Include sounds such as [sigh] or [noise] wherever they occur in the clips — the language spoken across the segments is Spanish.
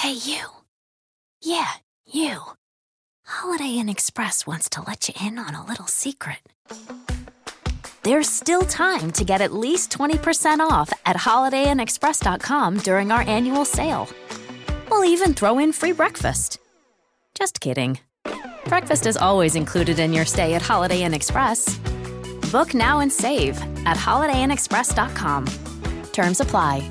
Hey, you. Yeah, you. Holiday Inn Express wants to let you in on a little secret. There's still time to get at least 20% off at holidayinexpress.com during our annual sale. We'll even throw in free breakfast. Just kidding. Breakfast is always included in your stay at Holiday Inn Express. Book now and save at holidayinexpress.com. Terms apply.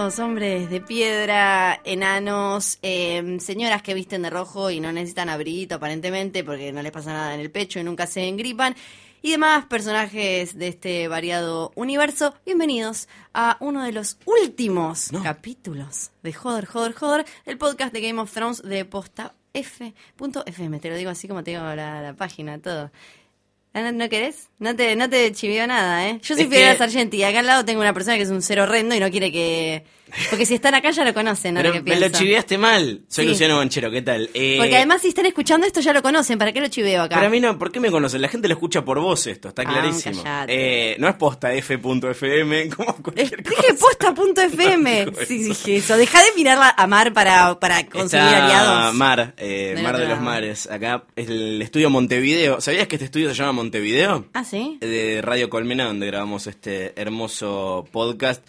Hombres de piedra, enanos, eh, señoras que visten de rojo y no necesitan abriguito aparentemente porque no les pasa nada en el pecho y nunca se engripan. Y demás personajes de este variado universo, bienvenidos a uno de los últimos capítulos de Joder, Joder, Joder, el podcast de Game of Thrones de posta F.fm. Te lo digo así como te digo la, la página, todo. ¿No, no querés? No te, no te chiveo nada, ¿eh? Yo soy Es Fidel que- Sargenti y acá al lado tengo una persona que es un ser horrendo y no quiere que... Porque si están acá ya lo conocen, ¿no? Pero que me lo pienso. chiviaste mal. Soy Sí. Luciano Banchero, ¿qué tal? Eh, Porque además si están escuchando esto ya lo conocen, ¿para qué lo chiveo acá? Para mí no, ¿por qué me conocen? La gente lo escucha por vos esto, está Ah, clarísimo. Eh, no es posta f.fm, [laughs] como Eh, cualquier cosa. Dije posta.fm. [laughs] Sí, dije eso. Deja de mirarla a Mar para, para conseguir Está aliados. Mar, eh, Mar de los. Mares. Acá es el estudio Montevideo. ¿Sabías que este estudio se llama Montevideo? Ah, ¿sí? de Radio Colmena, donde grabamos este hermoso podcast.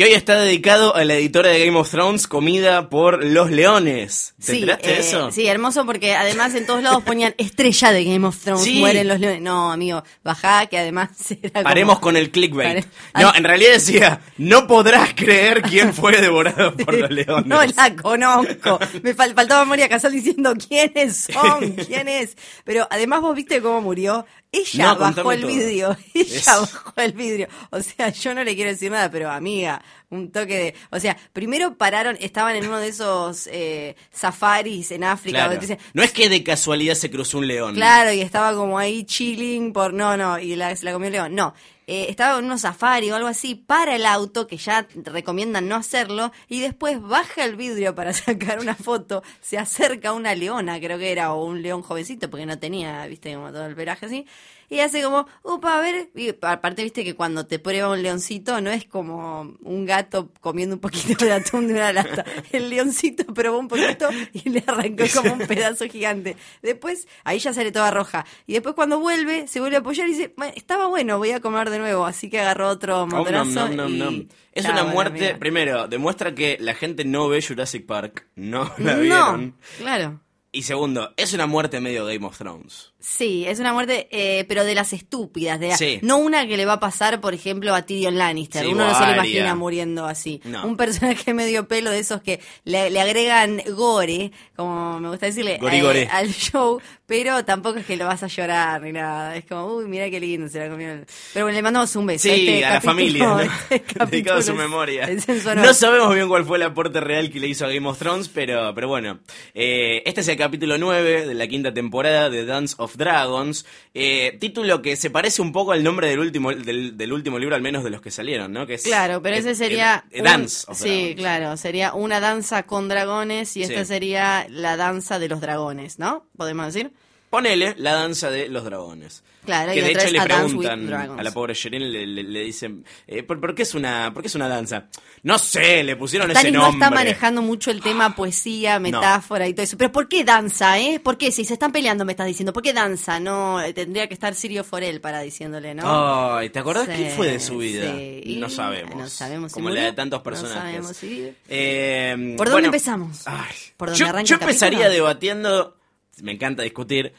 Que hoy está dedicado a la editora de Game of Thrones, comida por los leones. ¿Te enteraste de eh, eso? Sí, hermoso porque además en todos lados ponían estrella de Game of Thrones, Sí. mueren los leones. No, amigo, bajá que además [laughs] era como- Paremos con el clickbait. Pare- No, en realidad decía, no podrás creer quién fue devorado [laughs] por los leones. No la conozco. Me fal- faltaba Moria Casal diciendo quiénes son, quién es. Pero además vos viste cómo murió. Ella No, bajó el todo. vidrio. [laughs] Ella Es- bajó el vidrio. O sea, yo no le quiero decir nada, pero amiga, un toque de. O sea, primero pararon, estaban en uno de esos eh, safaris en África. Claro. donde dicen, No es que de casualidad se cruzó un león. Claro, y estaba como ahí chilling por. No, no, y la, se la comió el león. No. Eh, estaba en unos safari o algo así para el auto, que ya recomiendan no hacerlo, y después baja el vidrio para [laughs] sacar una foto, se acerca una leona, creo que era, o un león jovencito, porque no tenía, viste, como todo el pelaje así, y hace como, upa, a ver, y aparte, viste que cuando te prueba un leoncito no es como un gato comiendo un poquito de atún de una lata. [laughs] El leoncito probó un poquito y le arrancó como un pedazo gigante. Después, ahí ya sale toda roja. Y después cuando vuelve, se vuelve a apoyar y dice, "Bueno, estaba bueno, voy a comer de nuevo. Así que agarró otro Nom, motorazo. nom, nom, y- nom. Es una muerte, primero, demuestra que la gente no ve Jurassic Park. No la No, vieron. claro. Y segundo, es una muerte medio Game of Thrones. Sí, es una muerte, eh, pero de las estúpidas, de la- Sí. no una que le va a pasar, por ejemplo, a Tyrion Lannister. Sí, Uno no se lo imagina muriendo así. No. Un personaje [laughs] medio pelo de esos que le, le agregan gore, como me gusta decirle, Gori, eh, gore. al show, pero tampoco es que lo vas a llorar ni nada. Es como, uy, mira qué lindo, se la comió. Pero bueno, le mandamos un beso. Sí, Este a la familia, ¿no? [laughs] este [laughs] dedicado a su memoria. No sabemos bien cuál fue el aporte real que le hizo a Game of Thrones, pero, pero bueno. Eh, este es el capítulo 9 de la quinta temporada de Dance of Dragons. eh, título que se parece un poco al nombre del último, del, del último libro, al menos de los que salieron, ¿no? Que es, Claro, pero ese sería. eh, Dance of Sí, Dragons. claro. Sería una danza con dragones y esta Sí. sería la danza de los dragones, ¿no? Podemos decir. ponele la danza de los dragones. Claro, y que de otra hecho le preguntan a la pobre Shirin, le, le- le dicen, eh, ¿por, por qué es una, ¿por qué es una danza? No sé, le pusieron ese Stanis no nombre. está manejando mucho el tema poesía, metáfora y todo eso. Pero ¿por qué danza, eh? ¿Por qué? Si se están peleando, me estás diciendo. ¿Por qué danza? No, eh, tendría que estar Sirio Forel para diciéndole, ¿no? Ay, ¿te acordás Sí, qué fue de su vida? sí. No sabemos. No sabemos Como la de tantos no personajes. sabemos si- Eh, ¿Por dónde empezamos? ay, ¿Por dónde yo, yo empezaría capítulo? debatiendo, me encanta discutir,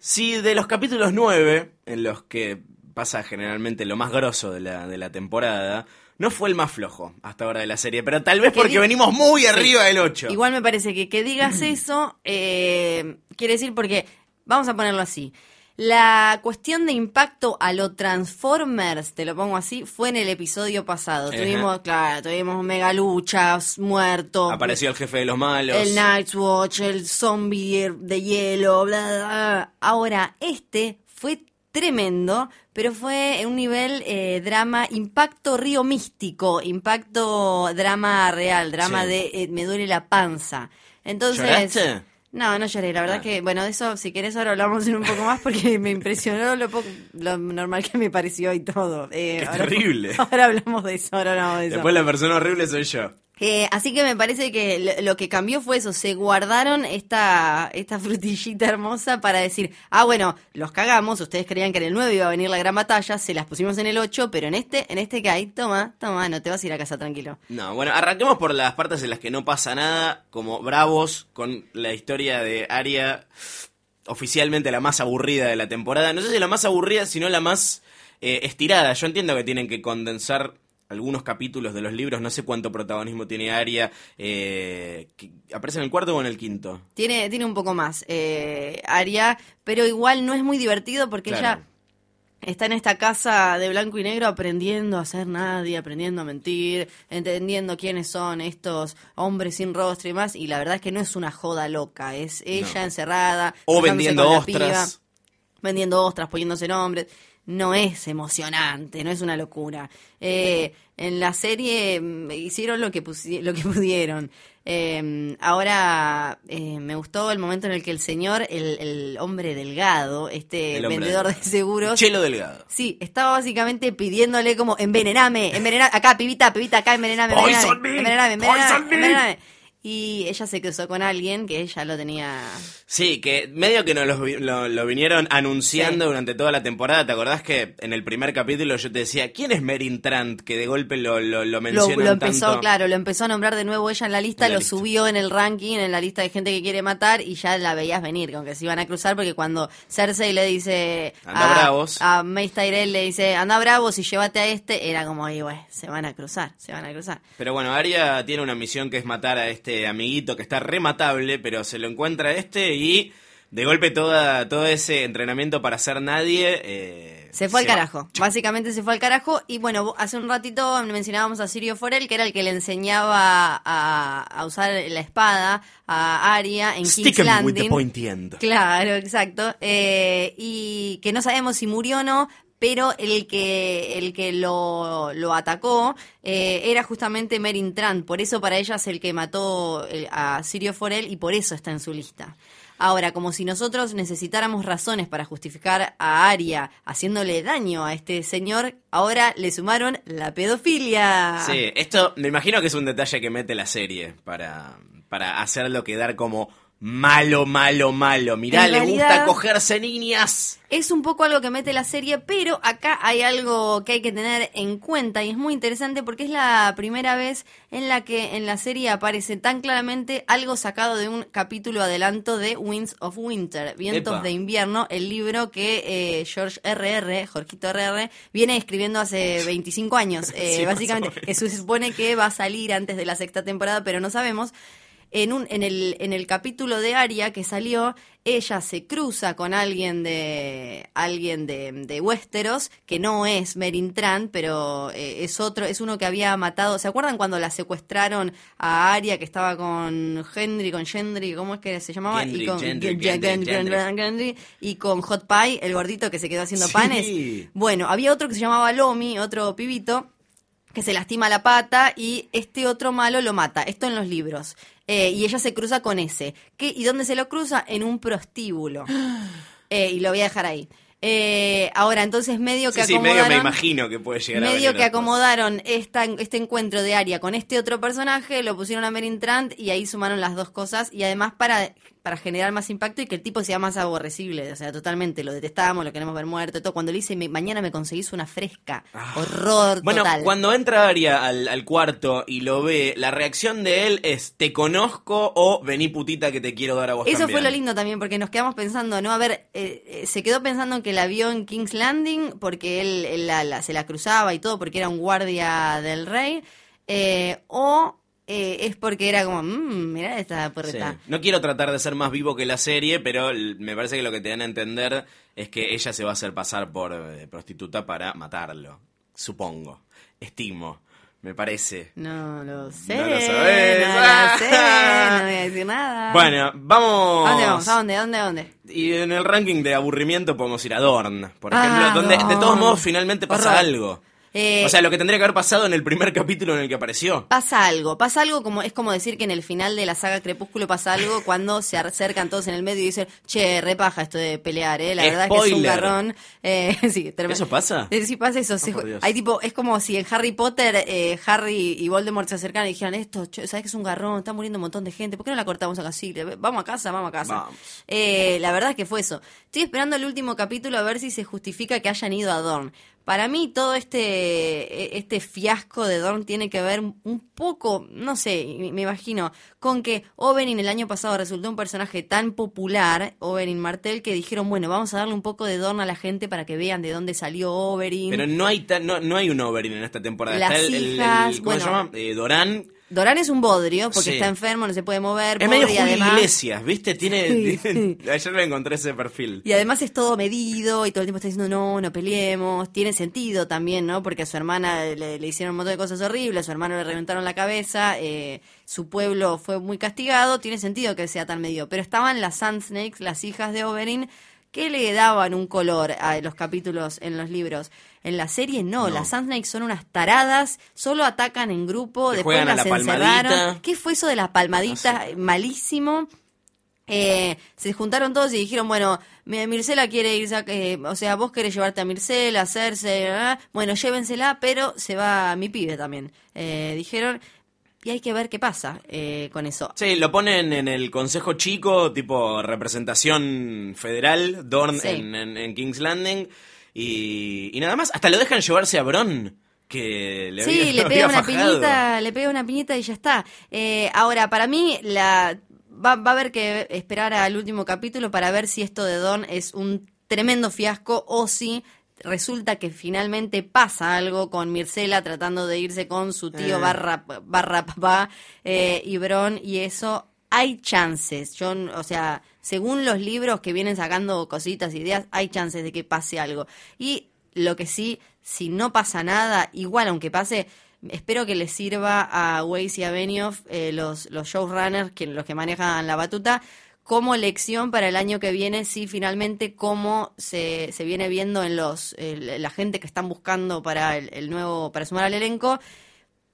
si de los capítulos 9, en los que pasa generalmente lo más grosso de la, de la temporada, no fue el más flojo hasta ahora de la serie, pero tal vez Que porque venimos muy arriba del 8. Igual me parece que que digas [clears throat] eso eh, quiere decir porque, vamos a ponerlo así, la cuestión de impacto a lo Transformers, te lo pongo así, fue en el episodio pasado. Ajá. Tuvimos, claro, tuvimos mega luchas, muertos. Apareció el jefe de los malos. El Night's Watch, el zombie de hielo, bla, bla, bla. Ahora, este fue tremendo, pero fue en un nivel eh, drama, impacto río místico, impacto drama real, drama Sí. de eh, me duele la panza. Entonces... ¿Lloraste? No, no lloré, la verdad Ah. que, bueno, de eso, si querés ahora hablamos un poco más porque [laughs] me impresionó lo, poco, lo normal que me pareció y todo. Eh, Qué ahora- terrible. [laughs] Ahora hablamos de eso, ahora hablamos de eso. Después la persona horrible soy yo. Eh, así que me parece que lo, que cambió fue eso, se guardaron esta, esta frutillita hermosa para decir, ah, bueno, los cagamos, ustedes creían que en el 9 iba a venir la gran batalla, se las pusimos en el 8, pero en este, en este que hay, toma, toma, no te vas a ir a casa tranquilo. No, bueno, arranquemos por las partes en las que no pasa nada, como bravos, con la historia de Aria, oficialmente la más aburrida de la temporada. No sé si la más aburrida, sino la más eh, estirada. Yo entiendo que tienen que condensar algunos capítulos de los libros, no sé cuánto protagonismo tiene Aria. Eh, ¿Aparece en el cuarto o en el quinto? Tiene, tiene un poco más, eh, Aria, pero igual no es muy divertido porque Claro. ella está en esta casa de blanco y negro aprendiendo a ser nadie, aprendiendo a mentir, entendiendo quiénes son estos hombres sin rostro y más, y la verdad es que no es una joda loca, es ella No. encerrada. O vendiendo ostras. piba, vendiendo ostras, poniéndose nombres. No es emocionante, no es una locura. Eh, en la serie mm, hicieron lo que, lo que [laughs] pudieron. Eh, ahora eh, me gustó el momento en el que el señor, el, el hombre delgado, este hombre vendedor de seguros, Chelo Delgado. Sí, estaba básicamente pidiéndole como envenename, envenename, acá, pibita, pibita, acá, envenename, envenename, envenename, envenename, poison me. envenename. Y ella se cruzó con alguien que ella lo tenía... Sí, que medio que nos lo, lo- lo vinieron anunciando Sí. durante toda la temporada. ¿Te acordás que en el primer capítulo yo te decía, ¿quién es Merin Trant? Que de golpe lo, lo, lo Lo, mencionan lo empezó, tanto. claro, lo empezó a nombrar de nuevo ella en la lista, En la lo lista. subió en el ranking, en la lista de gente que quiere matar y ya la veías venir, con que se iban a cruzar porque cuando Cersei le dice Anda a, bravos. a Mace Tyrell le dice, anda bravos y llévate a este, era como, ahí, güey, se van a cruzar, se van a cruzar. Pero bueno, Arya tiene una misión que es matar a este amiguito que está rematable, pero se lo encuentra este y de golpe toda, todo ese entrenamiento para ser nadie... eh, Se fue al carajo. Básicamente se fue al carajo. Y bueno, hace un ratito mencionábamos a Sirio Forel, que era el que le enseñaba a, a usar la espada a Arya en Stick King's with the Landing. end. Claro, exacto. Eh, y que no sabemos si murió o no, pero el que, el que lo, lo atacó eh, era justamente Merin Trant. Por eso para ella es el que mató eh, a Sirio Forel y por eso está en su lista. Ahora, como si nosotros necesitáramos razones para justificar a Arya haciéndole daño a este señor, ahora le sumaron la pedofilia. Sí, esto me imagino que es un detalle que mete la serie para, para hacerlo quedar como malo, malo, malo. Mirá, En le gusta cogerse niñas. Es un poco algo que mete la serie, pero acá hay algo que hay que tener en cuenta y es muy interesante porque es la primera vez en la que en la serie aparece tan claramente algo sacado de un capítulo adelanto de Winds of Winter, Vientos Epa. de Invierno, el libro que eh, George R.R., Jorgito R.R., viene escribiendo hace [laughs] 25 años, eh, Sí, básicamente, que se supone que va a salir antes de la sexta temporada, pero no sabemos en, un, en, el, en el capítulo de Aria que salió, ella se cruza con alguien de alguien de, de Westeros, que no es Merin Trant, pero eh, es otro, es uno que había matado. ¿Se acuerdan cuando la secuestraron a Aria que estaba con Henry, con Gendry, ¿cómo es que se llamaba? Gendry, y con Gendry, Gen- Gen- Gendry, Gen- Gendry. Gendry, y con Hot Pie, el gordito que se quedó haciendo Sí. panes. Bueno, había otro que se llamaba Lomi, otro pibito que se lastima la pata y este otro malo lo mata. Esto en los libros. Eh, y ella se cruza con ese. ¿Qué, ¿Y dónde se lo cruza? En un prostíbulo. [gasps] Eh, y lo voy a dejar ahí. Eh, ahora, entonces medio que Sí, sí, medio acomodaron... me imagino que puede llegar a Medio venir que acomodaron esta, este encuentro de Aria con este otro personaje, lo pusieron a Merin Trant y ahí sumaron las dos cosas y además para, para generar más impacto y que el tipo sea más aborrecible, o sea, totalmente, lo detestamos, lo queremos ver muerto, todo. Cuando le dice, "Me- mañana me conseguís una fresca, horror Ah. Bueno, total. cuando entra Aria al, al cuarto y lo ve, la reacción de él es te conozco o vení putita que te quiero dar a vos Eso también. fue lo lindo también, porque nos quedamos pensando, ¿no? A ver, eh, eh, se quedó pensando que la vio en King's Landing porque él, la- se la cruzaba y todo, porque era un guardia del rey, eh, o eh, es porque era como, mmm, mirá esta porreta. No quiero tratar de ser más vivo que la serie, pero me parece que lo que te dan a entender es que ella se va a hacer pasar por eh, prostituta para matarlo. Supongo. Estimo. Me parece. No lo sé. No lo sabés. No Ah. lo sé. No voy a [laughs] decir nada. Bueno, vamos. ¿A dónde vamos? ¿A dónde? ¿A dónde? ¿A dónde? Y en el ranking de aburrimiento podemos ir a Dorn, por Ah, ejemplo, donde de todos modos finalmente pasa Horror. algo. Eh, o sea, lo que tendría que haber pasado en el primer capítulo en el que apareció. Pasa algo, pasa algo como es como decir que en el final de la saga Crepúsculo pasa algo [laughs] cuando se acercan todos en el medio y dicen, che, repaja esto de pelear, eh, la verdad es que es un garrón. Eh, [laughs] sí. ¿Eso pasa? Eh, Sí pasa eso, hay tipo, es como si en Harry Potter eh, Harry y Voldemort se acercaran y dijeran, esto, che, sabes que es un garrón, está muriendo un montón de gente, ¿por qué no la cortamos acá? Sí, vamos a casa, vamos a casa. Vamos. Eh, la verdad es que fue eso. Estoy esperando el último capítulo a ver si se justifica que hayan ido a Dorn. Para mí todo este, este fiasco de Dorn tiene que ver un poco, no sé, me imagino, con que Oberyn el año pasado resultó un personaje tan popular, Oberyn Martell, que dijeron, bueno, vamos a darle un poco de Dorn a la gente para que vean de dónde salió Oberyn. Pero no hay, ta- no, no hay un Oberyn en esta temporada. Las Está el, el- el- hijas, ¿cómo bueno. se llama? Eh, Dorán. Doran es un bodrio porque Sí. está enfermo, no se puede mover. Es medio pobre, y Julio además- Iglesias, ¿viste? Tiene, Sí, [laughs] Ayer me encontré ese perfil. Y además es todo medido y todo el tiempo está diciendo no, no peleemos. Tiene sentido también, ¿no? Porque a su hermana le, le hicieron un montón de cosas horribles, a su hermano le reventaron la cabeza, eh, su pueblo fue muy castigado. Tiene sentido que sea tan medido. Pero estaban las Sand Snakes, las hijas de Oberyn, que le daban un color a los capítulos en los libros. En la serie no, las Sand Snakes son unas taradas, solo atacan en grupo, después las la palmadita. encerraron. ¿Qué fue eso de la palmadita? Malísimo. Eh, se juntaron todos y dijeron, bueno, mi- Mircela quiere irse, a, eh, o sea, vos querés llevarte a Mircela, hacerse, ah, bueno, llévensela, pero se va mi pibe también. Eh, dijeron, y hay que ver qué pasa eh, con eso. Sí, lo ponen en el Consejo Chico, tipo representación federal, Dorn Sí. en, en- en King's Landing. Y, y nada más, hasta lo dejan llevarse a Bron, que le Sí, había, [laughs] le pega una fajado. piñita, le pega una piñita y ya está. Eh, ahora, para mí, la va, va a haber que esperar al último capítulo para ver si esto de Don es un tremendo fiasco o si resulta que finalmente pasa algo con Mircela tratando de irse con su tío Eh. barra, barra papá eh, y Bron y eso hay chances. Yo, o sea, según los libros que vienen sacando cositas, ideas, hay chances de que pase algo. Y lo que sí, si no pasa nada, igual aunque pase, espero que les sirva a Weiss y a Benioff, eh, los, los showrunners, que, los que manejan la batuta, como lección para el año que viene, si finalmente cómo se, se viene viendo en los el- la gente que están buscando para el nuevo, para sumar al elenco,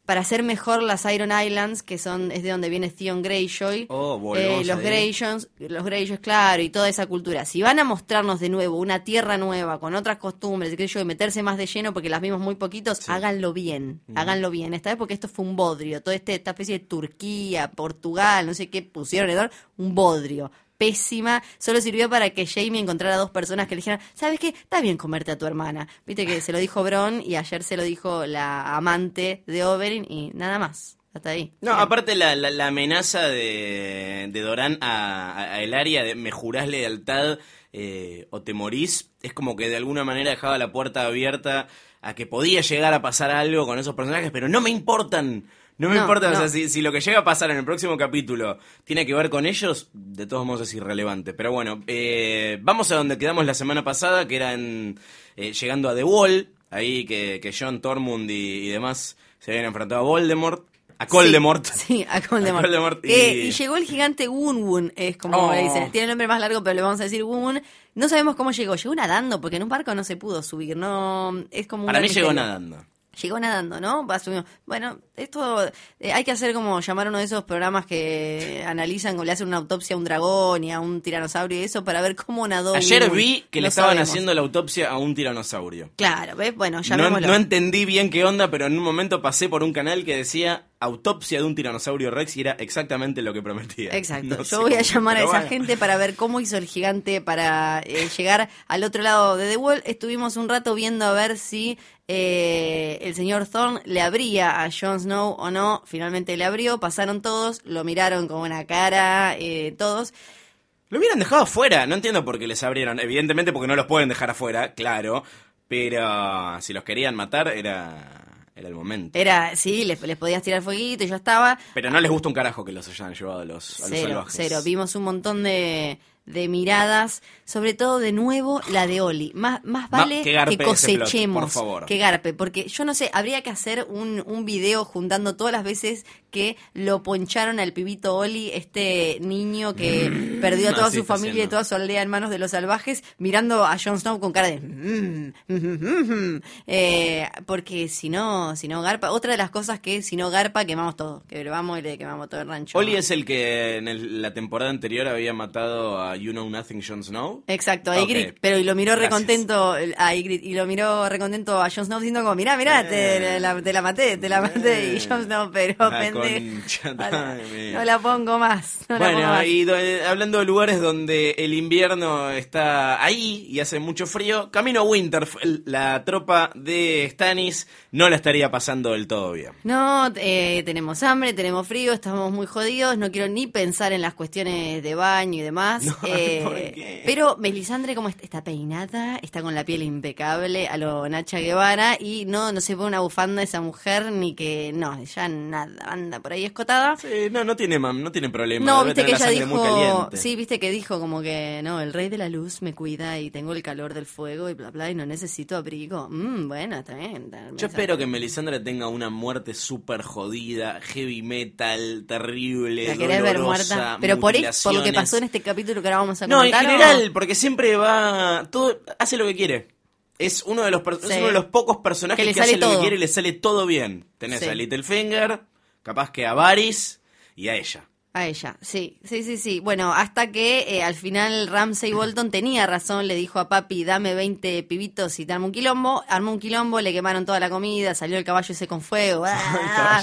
para hacer mejor las Iron Islands, que son es de donde viene Theon Greyjoy, Oh, eh, los. Greyjoys, los Greyjoys, claro, y toda esa cultura. Si van a mostrarnos de nuevo una tierra nueva, con otras costumbres, qué yo, y meterse más de lleno porque las vimos muy poquitos, háganlo bien, háganlo bien. Esta vez porque esto fue un bodrio, toda este, esta especie de Turquía, Portugal, no sé qué pusieron, en un bodrio. Pésima, solo sirvió para que Jamie encontrara dos personas que le dijeran, ¿sabes qué? Está bien comerte a tu hermana. Viste que se lo dijo Bron y ayer se lo dijo la amante de Oberyn y nada más. Hasta ahí. No, Bien. aparte la, la, la amenaza de, de Doran a, a- a Elaria de me jurás lealtad eh, o te morís, es como que de alguna manera dejaba la puerta abierta a que podía llegar a pasar algo con esos personajes, pero no me importan. No me No, importa, o sea, si, si lo que llega a pasar en el próximo capítulo tiene que ver con ellos, de todos modos es irrelevante. Pero bueno, eh, vamos a donde quedamos la semana pasada, que era en, eh, llegando a The Wall, ahí que, que John Tormund y, y demás se habían enfrentado a Voldemort, a Coldemort. Sí, sí, [laughs] a Coldemort. A Coldemort y- Eh, y... llegó el gigante Wun Wun, es como Oh. le dicen. Tiene el nombre más largo, pero le vamos a decir Wun Wun. No sabemos cómo llegó. Llegó nadando, porque en un barco no se pudo subir. No, es como un Para mí llegó misterio. nadando. Llegó nadando, ¿no? Bueno, esto eh, hay que hacer como llamar a uno de esos programas que analizan o le hacen una autopsia a un dragón y a un tiranosaurio y eso para ver cómo nadó. Ayer vi que le No estaban sabemos. haciendo la autopsia a un tiranosaurio. Claro, ¿ves? Bueno, No, llamémoslo. no entendí bien qué onda, pero en un momento pasé por un canal que decía autopsia de un tiranosaurio rex y era exactamente lo que prometía. Exacto. [laughs] No Yo voy a llamar a esa bueno. gente para ver cómo hizo el gigante para eh, [laughs] llegar al otro lado de The Wall. Estuvimos un rato viendo a ver si eh, el señor Thorne le abría a Jon Snow o no. Finalmente le abrió. Pasaron todos, lo miraron con una cara, eh, todos. Lo hubieran dejado afuera, no entiendo por qué les abrieron. Evidentemente porque no los pueden dejar afuera, claro. Pero si los querían matar era, era el momento. Era, sí, les, les podías tirar fueguito y ya estaba. Pero no les gusta un carajo que los hayan llevado a los, a los Cero, salvajes. cero. Vimos un montón de, de miradas, sobre todo de nuevo la de Oli. Más, más Ma- vale que plot, cosechemos por favor. que garpe, porque yo no sé, habría que hacer un, un video juntando todas las veces que lo poncharon al pibito Oli, este niño que perdió a toda su familia y toda su aldea en manos de los salvajes, mirando a Jon Snow con cara de... "Mm, mm, mm, mm". Eh, porque si no, si no garpa, otra de las cosas que si no garpa, quemamos todo, que vamos y le quemamos todo el rancho. Oli es el que en el- la temporada anterior había matado a You Know Nothing Jon Snow. Exacto, a. Ygritte, pero y lo miró recontento a Ygritte, y lo miró recontento a Jon Snow diciendo como, mirá, mirá, te, Eh. la, te la maté, te la maté, y Eh. Jon Snow, pero pendejo, [laughs] no la- pongo más, no pongo Bueno, más. y do- eh, hablando de lugares donde el invierno está ahí y hace mucho frío, camino a Winterfell, la tropa de Stannis no la estaría pasando del todo bien. No, eh, tenemos hambre, tenemos frío, estamos muy jodidos, no quiero ni pensar en las cuestiones de baño y demás. [laughs] No, eh, ¿por qué? pero Melisandre como est- está peinada, está con la piel impecable a lo Nacha Guevara y no, no se pone una bufanda esa mujer ni que, no, ya nada, anda por ahí escotada. Sí, no, no tiene, mam- no tiene problema. No, debe viste que ella dijo, sí, viste que dijo como que no, el rey de la luz me cuida y tengo el calor del fuego y bla bla y no necesito abrigo. Mm, bueno, está bien. Yo espero que Melisandre tenga una muerte súper jodida, heavy metal, terrible, la querés ver muerta, pero por, por lo que pasó en este capítulo que ahora vamos a No, en comentar. ¿o? general, porque siempre va. todo Hace lo que quiere. Es uno de los, per- es Sí. uno de los pocos personajes Que que, le hace lo que todo. quiere y le sale todo bien. Tenés Sí. a Littlefinger, capaz que a Varys y a ella. A ella, sí, sí, sí, sí. Bueno, hasta que eh, al final Ramsey Bolton tenía razón, le dijo a papi, dame 20 pibitos y dame un quilombo. Armó un quilombo, le quemaron toda la comida, salió el caballo ese con fuego. [laughs] ¡ah!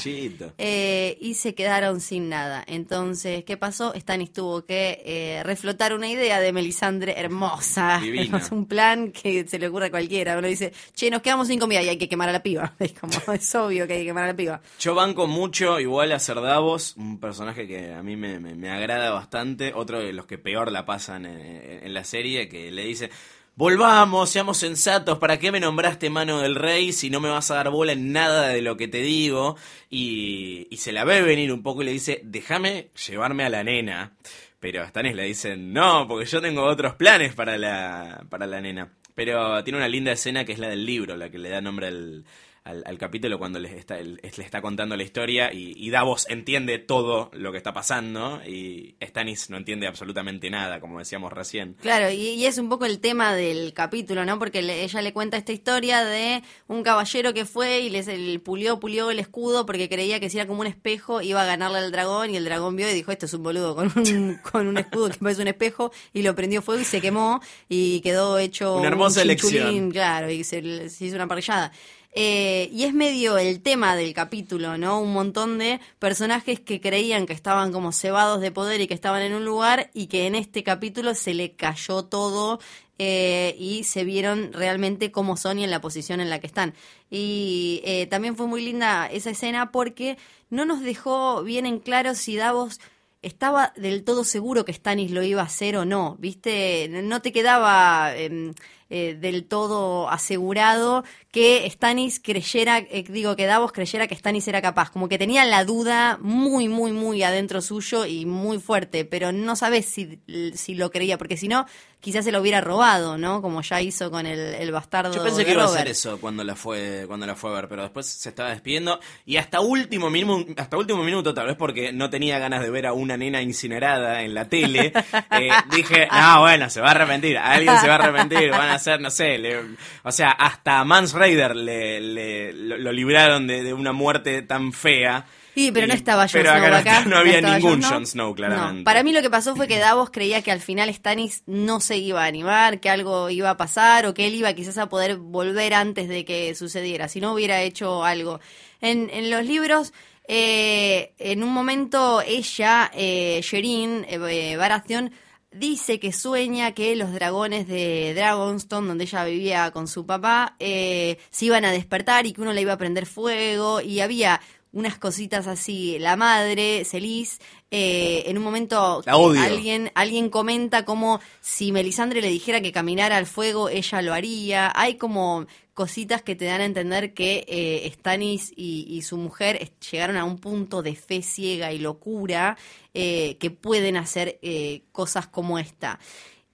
Eh, y se quedaron sin nada. Entonces, ¿qué pasó? Stannis tuvo que eh, reflotar una idea de Melisandre hermosa. [laughs] Divina. Hermosa, un plan que se le ocurre a cualquiera. Uno dice, che, nos quedamos sin comida y hay que quemar a la piba. [laughs] Es como, es obvio que hay que quemar a la piba. Yo banco mucho igual a Cerdavos, un personaje que a mí me, agrada bastante, otro de los que peor la pasan en la serie, que le dice, volvamos, seamos sensatos, ¿para qué me nombraste mano del rey si no me vas a dar bola en nada de lo que te digo? Y, y se la ve venir un poco y le dice, déjame llevarme a la nena. Pero a Stannis le dicen, no, porque yo tengo otros planes para la, para la nena. Pero tiene una linda escena que es la del libro, la que le da nombre al, al, al capítulo cuando les está, le está contando la historia y, y Davos entiende todo lo que está pasando y Stannis no entiende absolutamente nada, como decíamos recién. Claro, y, y es un poco el tema del capítulo, ¿no? Porque le- ella le cuenta esta historia de un caballero que fue y les el, pulió, pulió el escudo porque creía que si era como un espejo iba a ganarle al dragón y el dragón vio y dijo, esto es un boludo con un, [laughs] con un escudo que parece un espejo y lo prendió fuego y se quemó y quedó hecho Una hermosa un elección. claro, y se, se hizo una parrillada. Eh, y es medio el tema del capítulo, ¿no? Un montón de personajes que creían que estaban como cebados de poder y que estaban en un lugar y que en este capítulo se le cayó todo eh, y se vieron realmente cómo son y en la posición en la que están. Y eh, también fue muy linda esa escena porque no nos dejó bien en claro si Davos estaba del todo seguro que Stannis lo iba a hacer o no, ¿viste? No te quedaba em, del todo asegurado que Stannis creyera, eh, digo, que Davos creyera que Stannis era capaz, como que tenía la duda muy, muy, muy adentro suyo y muy fuerte, pero no sabes si, si lo creía, porque si no, quizás se lo hubiera robado, ¿no? Como ya hizo con el, el bastardo. Yo pensé de que iba a hacer eso cuando la fue cuando la fue a ver, pero después se estaba despidiendo y hasta último minuto, hasta último minuto, tal vez porque no tenía ganas de ver a una nena incinerada en la tele, [laughs] eh, dije, no, bueno, se va a arrepentir, alguien se va a arrepentir, van a hacer, no sé, le- o sea, hasta Mans Raider le, le- lo, lo libraron de, de una muerte tan fea. Sí, pero no estaba Jon Snow acá no- acá. No, había ningún Jon Jon Snow, claramente. No, Para mí lo que pasó fue que Davos creía que al final Stannis no se iba a animar, que algo iba a pasar o que él iba quizás a poder volver antes de que sucediera, si no hubiera hecho algo. En, en los libros, eh, en un momento ella, eh, Sherin eh, Baratheon, dice que sueña que los dragones de Dragonstone, donde ella vivía con su papá, eh, se iban a despertar y que uno le iba a prender fuego y había unas cositas así. La madre, Celis, eh, en un momento La odio. alguien alguien comenta como si Melisandre le dijera que caminara al fuego, ella lo haría. Hay como cositas que te dan a entender que eh, Stannis y, su mujer llegaron a un punto de fe ciega y locura eh, que pueden hacer eh, cosas como esta.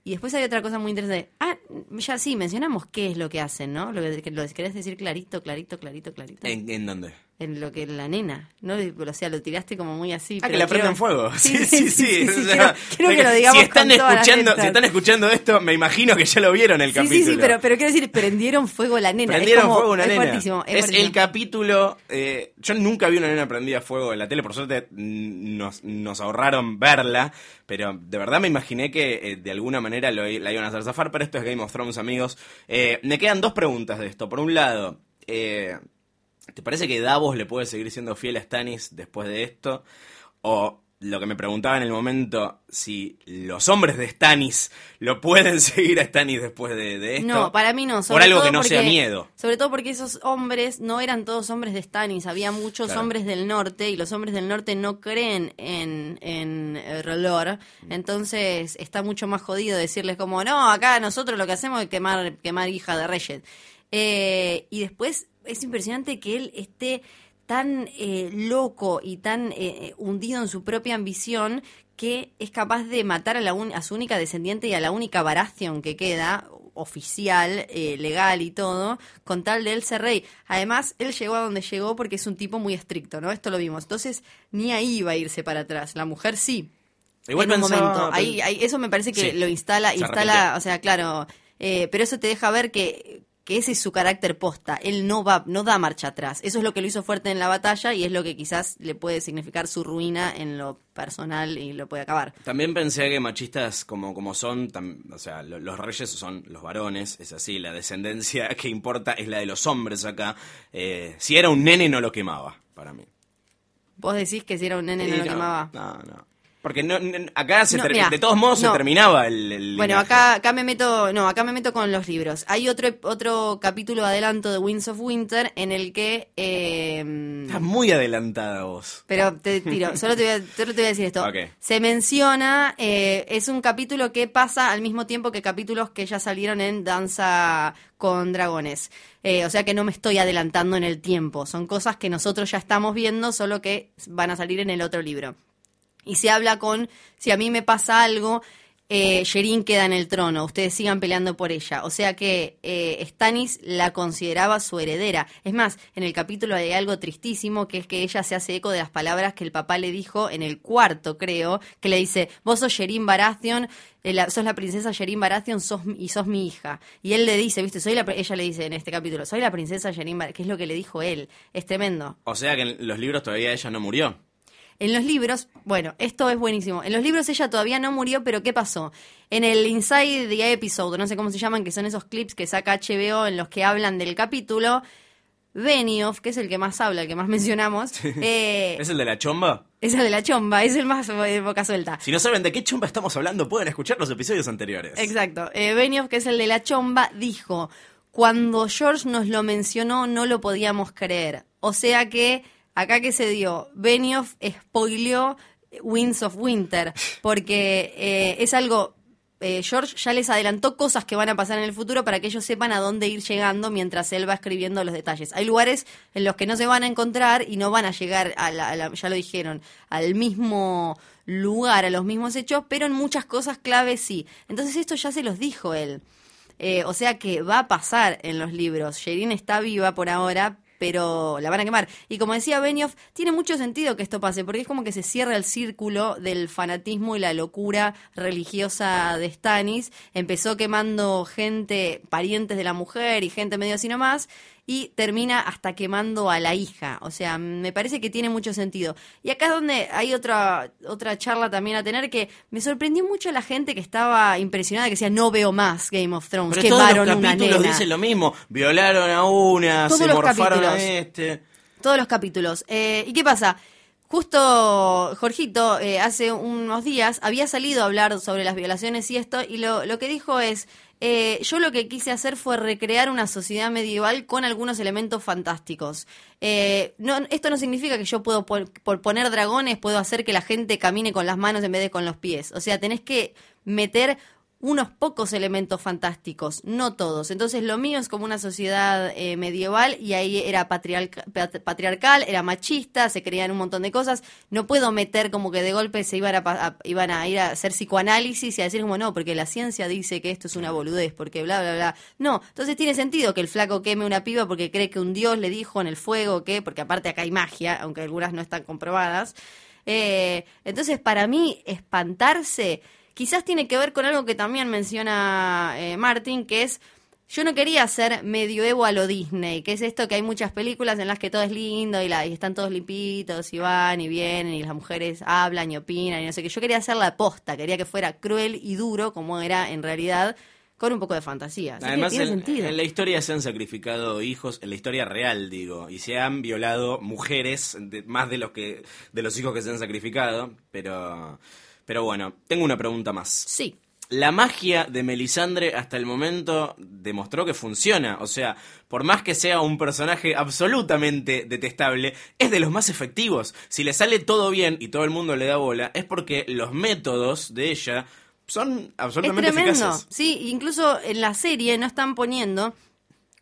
Y después hay otra cosa muy interesante. Ah, ya sí, mencionamos qué es lo que hacen, ¿no? Lo que querés decir clarito, clarito, clarito, clarito. ¿En, en dónde? En lo que la nena, ¿no? O sea, lo tiraste como muy así. Ah, pero que la quiero- prenden fuego. [laughs] Sí, sí, sí. quiero, quiero que lo digamos si están con escuchando, si están escuchando esto, me imagino que ya lo vieron el Sí, capítulo. sí, sí, pero, pero quiero decir, prendieron fuego la nena. Prendieron como- fuego una es nena. fuertísimo, es fuertísimo. el capítulo. eh, yo nunca vi una nena prendida fuego en la tele, por suerte nos, nos ahorraron verla. Pero de verdad me imaginé que eh, de alguna manera lo, la iban a hacer zafar. Pero esto es Game of Thrones, amigos. Eh, me quedan dos preguntas de esto. Por un lado, eh, ¿te parece que Davos le puede seguir siendo fiel a Stannis después de esto? O lo que me preguntaba en el momento, si los hombres de Stannis lo pueden [laughs] seguir a Stannis después de, de esto. No, para mí no. Por sobre algo todo que no sea miedo. Sobre todo porque esos hombres no eran todos hombres de Stannis, había muchos Claro. hombres del norte y los hombres del norte no creen en, en eh, Relor. Entonces está mucho más jodido decirles como, no, acá nosotros lo que hacemos es quemar, quemar hija de Reyes. Eh, y después es impresionante que él esté tan eh, loco y tan eh, hundido en su propia ambición que es capaz de matar a, la un- a su única descendiente y a la única Baratheon que queda, oficial, eh, legal y todo, con tal de él ser rey. Además, él llegó a donde llegó porque es un tipo muy estricto, ¿no? Esto lo vimos. Entonces, ni ahí iba a irse para atrás. La mujer sí. Igual en un momento. Ahí, ahí- eso me parece que Sí, lo instala, instala, o sea, claro, eh, pero eso te deja ver que, que ese es su carácter posta. Él no va, no da marcha atrás. Eso es lo que lo hizo fuerte en la batalla y es lo que quizás le puede significar su ruina en lo personal y lo puede acabar. También pensé que machistas como, como son, tam- o sea, lo- los reyes son los varones, es así, la descendencia [laughs] que importa es la de los hombres acá. Eh, si era un nene no lo quemaba, para mí. Vos decís que si era un nene no lo quemaba. No, no. Porque no, acá se No, mirá, de todos modos se terminaba el, el Bueno, linaje. acá, acá me meto, no, acá me meto con los libros. Hay otro, otro capítulo adelanto de Winds of Winter en el que eh, Estás muy adelantada vos. Pero te tiro, solo te voy a, solo te voy a decir esto. Se menciona, eh, es un capítulo que pasa al mismo tiempo que capítulos que ya salieron en Danza con Dragones. Eh, o sea que no me estoy adelantando en el tiempo. Son cosas que nosotros ya estamos viendo, solo que van a salir en el otro libro. Y se habla con, si a mí me pasa algo, eh, Sherin queda en el trono, ustedes sigan peleando por ella. O sea que eh, Stannis la consideraba su heredera. Es más, en el capítulo hay algo tristísimo, que es que ella se hace eco de las palabras que el papá le dijo en el cuarto, creo, que le dice, vos sos Sherin Baratheon, eh, la- sos la princesa Sherin Baratheon sos, y sos mi hija. Y él le dice, viste, soy la, ella le dice en este capítulo, soy la princesa Sherin Baratheon, que es lo que le dijo él. Es tremendo. O sea que en los libros todavía ella no murió. En los libros, bueno, esto es buenísimo. En los libros ella todavía no murió, pero ¿qué pasó? En el Inside the Episode, no sé cómo se llaman, que son esos clips que saca HBO en los que hablan del capítulo, Benioff, que es el que más habla, el que más [laughs] mencionamos, eh, ¿Es el de la chomba? es el de la chomba, es el más de boca suelta. Si no saben de qué chomba estamos hablando, pueden escuchar los episodios anteriores. Exacto. Eh, Benioff, que es el de la chomba, dijo, cuando George nos lo mencionó no lo podíamos creer. O sea que, acá que se dio, Benioff spoileó Winds of Winter, porque eh, es algo... eh, George ya les adelantó cosas que van a pasar en el futuro para que ellos sepan a dónde ir llegando mientras él va escribiendo los detalles. Hay lugares en los que no se van a encontrar y no van a llegar, a ya lo dijeron, al mismo lugar, a los mismos hechos, pero en muchas cosas claves sí. Entonces esto ya se los dijo él. Eh, o sea que va a pasar en los libros. Sherin está viva por ahora, pero la van a quemar. Y como decía Benioff, tiene mucho sentido que esto pase, porque es como que se cierra el círculo del fanatismo y la locura religiosa de Stannis. Empezó quemando gente, parientes de la mujer y gente medio así nomás, y termina hasta quemando a la hija. O sea, me parece que tiene mucho sentido. Y acá es donde hay otra, otra charla también a tener que me sorprendió mucho la gente que estaba impresionada, que decía, no veo más Game of Thrones. Pero todos los capítulos dicen lo mismo. Violaron a una, Todos se morfaron a capítulos. este. Todos los capítulos. Eh, ¿Y qué pasa? Justo Jorgito eh, hace unos días había salido a hablar sobre las violaciones y esto, y lo, lo que dijo es, eh, yo lo que quise hacer fue recrear una sociedad medieval con algunos elementos fantásticos. Eh, esto no significa que yo puedo, por, por poner dragones, puedo hacer que la gente camine con las manos en vez de con los pies. O sea, tenés que meter unos pocos elementos fantásticos, no todos. Entonces lo mío es como una sociedad eh, medieval y ahí era patriarca- pat- patriarcal, era machista, se creían un montón de cosas. No puedo meter como que de golpe se iban a- iban a ir a hacer psicoanálisis y a decir como no, porque la ciencia dice que esto es una boludez, porque bla, bla, bla. No, entonces tiene sentido que el flaco queme una piba porque cree que un dios le dijo en el fuego que, porque aparte acá hay magia, aunque algunas no están comprobadas. Eh, entonces, para mí, espantarse quizás tiene que ver con algo que también menciona eh, Martin, que es, yo no quería hacer medioevo a lo Disney, que es esto que hay muchas películas en las que todo es lindo y, la, y están todos limpitos y van y vienen y las mujeres hablan y opinan y no sé qué. Yo quería hacer la posta, quería que fuera cruel y duro como era en realidad, con un poco de fantasía. Así que Además, tiene en, en la historia se han sacrificado hijos, en la historia real, digo, y se han violado mujeres, de- más de los que de los hijos que se han sacrificado, pero pero bueno, tengo una pregunta más. Sí. La magia de Melisandre hasta el momento demostró que funciona. O sea, por más que sea un personaje absolutamente detestable, es de los más efectivos. Si le sale todo bien y todo el mundo le da bola, es porque los métodos de ella son Es absolutamente tremendo. eficaces. Sí, incluso en la serie no están poniendo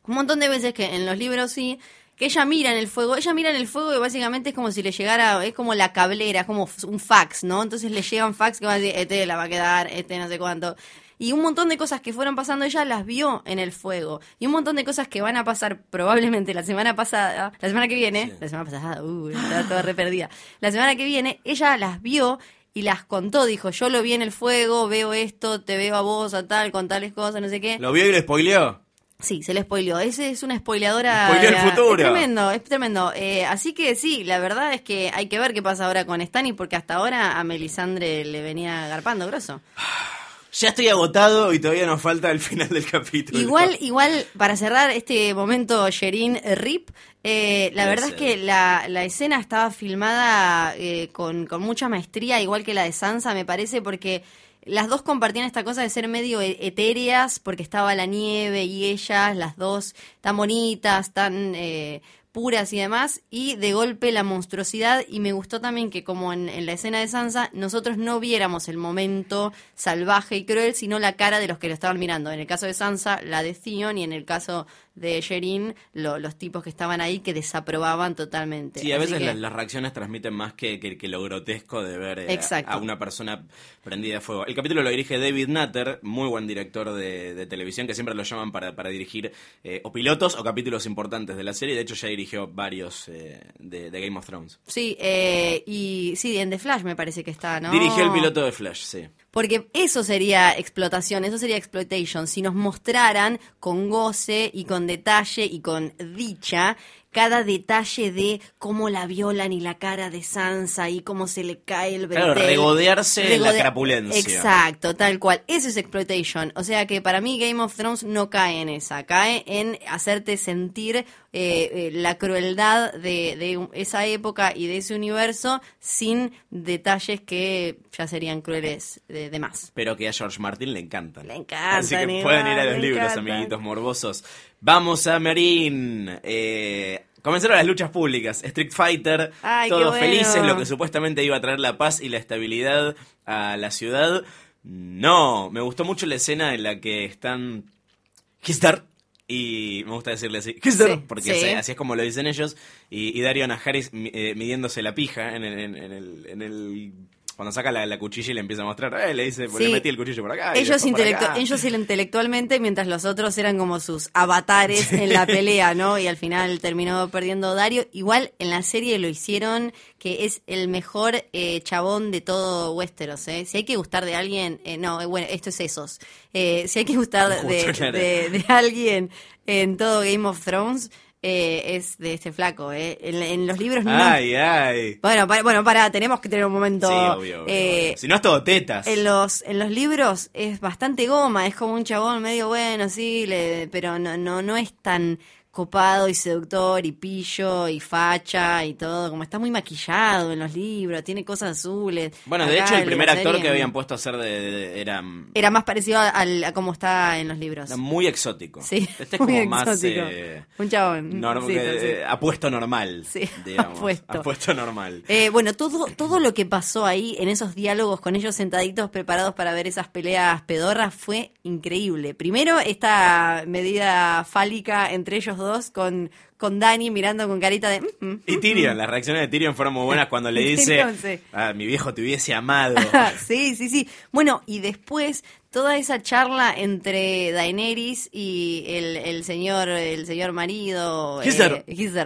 un montón de veces que en los libros sí, que ella mira en el fuego, ella mira en el fuego y básicamente es como si le llegara, es como la cablera, es como un fax, ¿no? Entonces le llegan fax que van a decir, este la va a quedar, este no sé cuánto. Y un montón de cosas que fueron pasando, ella las vio en el fuego. Y un montón de cosas que van a pasar probablemente la semana pasada, la semana que viene, la semana pasada, uh, estaba toda re perdida. La semana que viene, ella las vio y las contó, dijo, yo lo vi en el fuego, veo esto, te veo a vos, a tal, con tales cosas, no sé qué. ¿Lo vio y lo spoileó? Sí, se le spoileó. Ese es una spoileadora. La- futuro. Es tremendo, es tremendo. Eh, así que sí, la verdad es que hay que ver qué pasa ahora con Stani, porque hasta ahora a Melisandre le venía garpando grosso. [sighs] Ya estoy agotado y todavía nos falta el final del capítulo. Igual, igual, para cerrar este momento, Sherin Rip, eh, la verdad es que la, la escena estaba filmada eh, con, con mucha maestría, igual que la de Sansa, me parece, porque las dos compartían esta cosa de ser medio e- etéreas, porque estaba la nieve y ellas, las dos tan bonitas, tan eh, puras y demás, y de golpe la monstruosidad, y me gustó también que como en, la escena de Sansa, nosotros no viéramos el momento salvaje y cruel, sino la cara de los que lo estaban mirando. En el caso de Sansa, la de Theon, y en el caso de Sherin, lo- los tipos que estaban ahí que desaprobaban totalmente. Sí, a Así veces que- las, las reacciones transmiten más que, que- que lo grotesco de ver eh, a una persona prendida a fuego. El capítulo lo dirige David Nutter, muy buen director de, de televisión, que siempre lo llaman para, para dirigir eh, o pilotos o capítulos importantes de la serie. De hecho, ya dirigió varios eh, de, de Game of Thrones. Sí, eh, y sí, en The Flash me parece que está, ¿no? Dirigió el piloto de Flash, sí. Porque eso sería explotación, eso sería exploitation, si nos mostraran con goce y con detalle y con dicha cada detalle de cómo la violan y la cara de Sansa y cómo se le cae el Claro, regodearse en la crapulencia. Exacto, tal cual. Eso es exploitation. O sea que para mí Game of Thrones no cae en esa, cae en hacerte sentir eh, eh, la crueldad de, de esa época y de ese universo sin detalles que ya serían crueles de, de más. Pero que a George Martin le encantan. Le encantan, Así que pueden ir a los libros, amiguitos morbosos. Vamos a Merín. Eh, comenzaron las luchas públicas. Street Fighter, Ay, todos bueno. felices, lo que supuestamente iba a traer la paz y la estabilidad a la ciudad. No, me gustó mucho la escena en la que están Kistar y me gusta decirle así, Kistar, Sí, porque sí. así, es como lo dicen ellos, y, y Dario Najaris eh, midiéndose la pija en el, en, en el, en el Cuando saca la, la cuchilla y le empieza a mostrar, eh, le dice, pues Sí. le metí el cuchillo por acá. Ellos, intelectu- acá. ellos [laughs] intelectualmente, mientras los otros eran como sus avatares en la pelea, ¿no? Y al final terminó perdiendo Dario. Igual en la serie lo hicieron que es el mejor eh, chabón de todo Westeros, ¿eh? Si hay que gustar de alguien, eh, no, eh, bueno, esto es esos. Eh, si hay que gustar de- de alguien en todo Game of Thrones, eh, es de este flaco, ¿eh? En, en los libros no. Ay, ay. Bueno, para, bueno, para, tenemos que tener un momento. Sí, obvio, obvio, eh, obvio. Si no es todo tetas. en los, en los libros es bastante goma, es como un chabón medio bueno, sí, le- pero no, no, no es tan copado y seductor y pillo y facha y todo, como está muy maquillado en los libros, tiene cosas azules. Bueno, de hecho, el primer actor serie que habían puesto a hacer de, de- de- era, Era más parecido al, a cómo está en los libros. era muy exótico. Sí, Este es [laughs] muy como más eh, Un chabón. norm- sí, que- sí. eh, apuesto normal. Sí, [laughs] digamos. apuesto. Apuesto normal. Eh, bueno, todo, todo lo que pasó ahí en esos diálogos con ellos sentaditos preparados para ver esas peleas pedorras fue increíble. Primero, esta medida fálica entre ellos dos con, con Dani mirando con carita de... "Mm, mm". Y Tyrion, las reacciones de Tyrion fueron muy buenas [laughs] cuando le dice, sí. ah, mi viejo te hubiese amado. [laughs] sí, sí, sí. Bueno, y después toda esa charla entre Daenerys y el, el señor el señor marido Gizar. eh,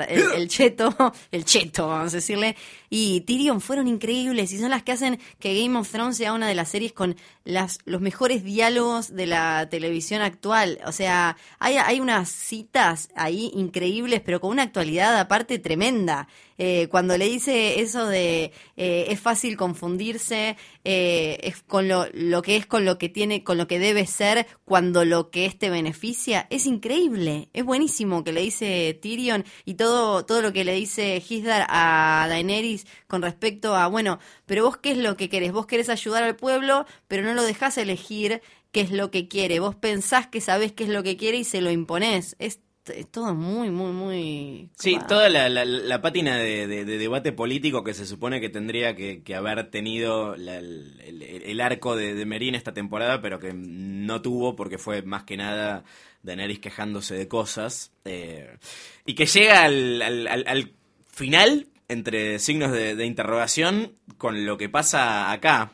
el, el cheto, [laughs] el cheto, vamos a decirle, y Tyrion fueron increíbles y son las que hacen que Game of Thrones sea una de las series con las los mejores diálogos de la televisión actual. O sea, hay, hay unas citas ahí increíbles, pero con una actualidad aparte tremenda. Eh, cuando le dice eso de eh, es fácil confundirse eh, es con lo, lo que es con lo que tiene con lo que debe ser cuando lo que es te beneficia es increíble es buenísimo que le dice Tyrion y todo todo lo que le dice Hizdar a Daenerys con respecto a bueno pero vos qué es lo que querés vos querés ayudar al pueblo pero no lo dejás elegir qué es lo que quiere vos pensás que sabés qué es lo que quiere y se lo imponés es, es todo muy muy muy Sí, toda la, la- la pátina de, de- de debate político que se supone que tendría que, que haber tenido la- el, el- el arco de, de Merín esta temporada, pero que no tuvo porque fue más que nada Daenerys quejándose de cosas. eh, y que llega al, al- al- al final, entre signos de, de interrogación, con lo que pasa acá.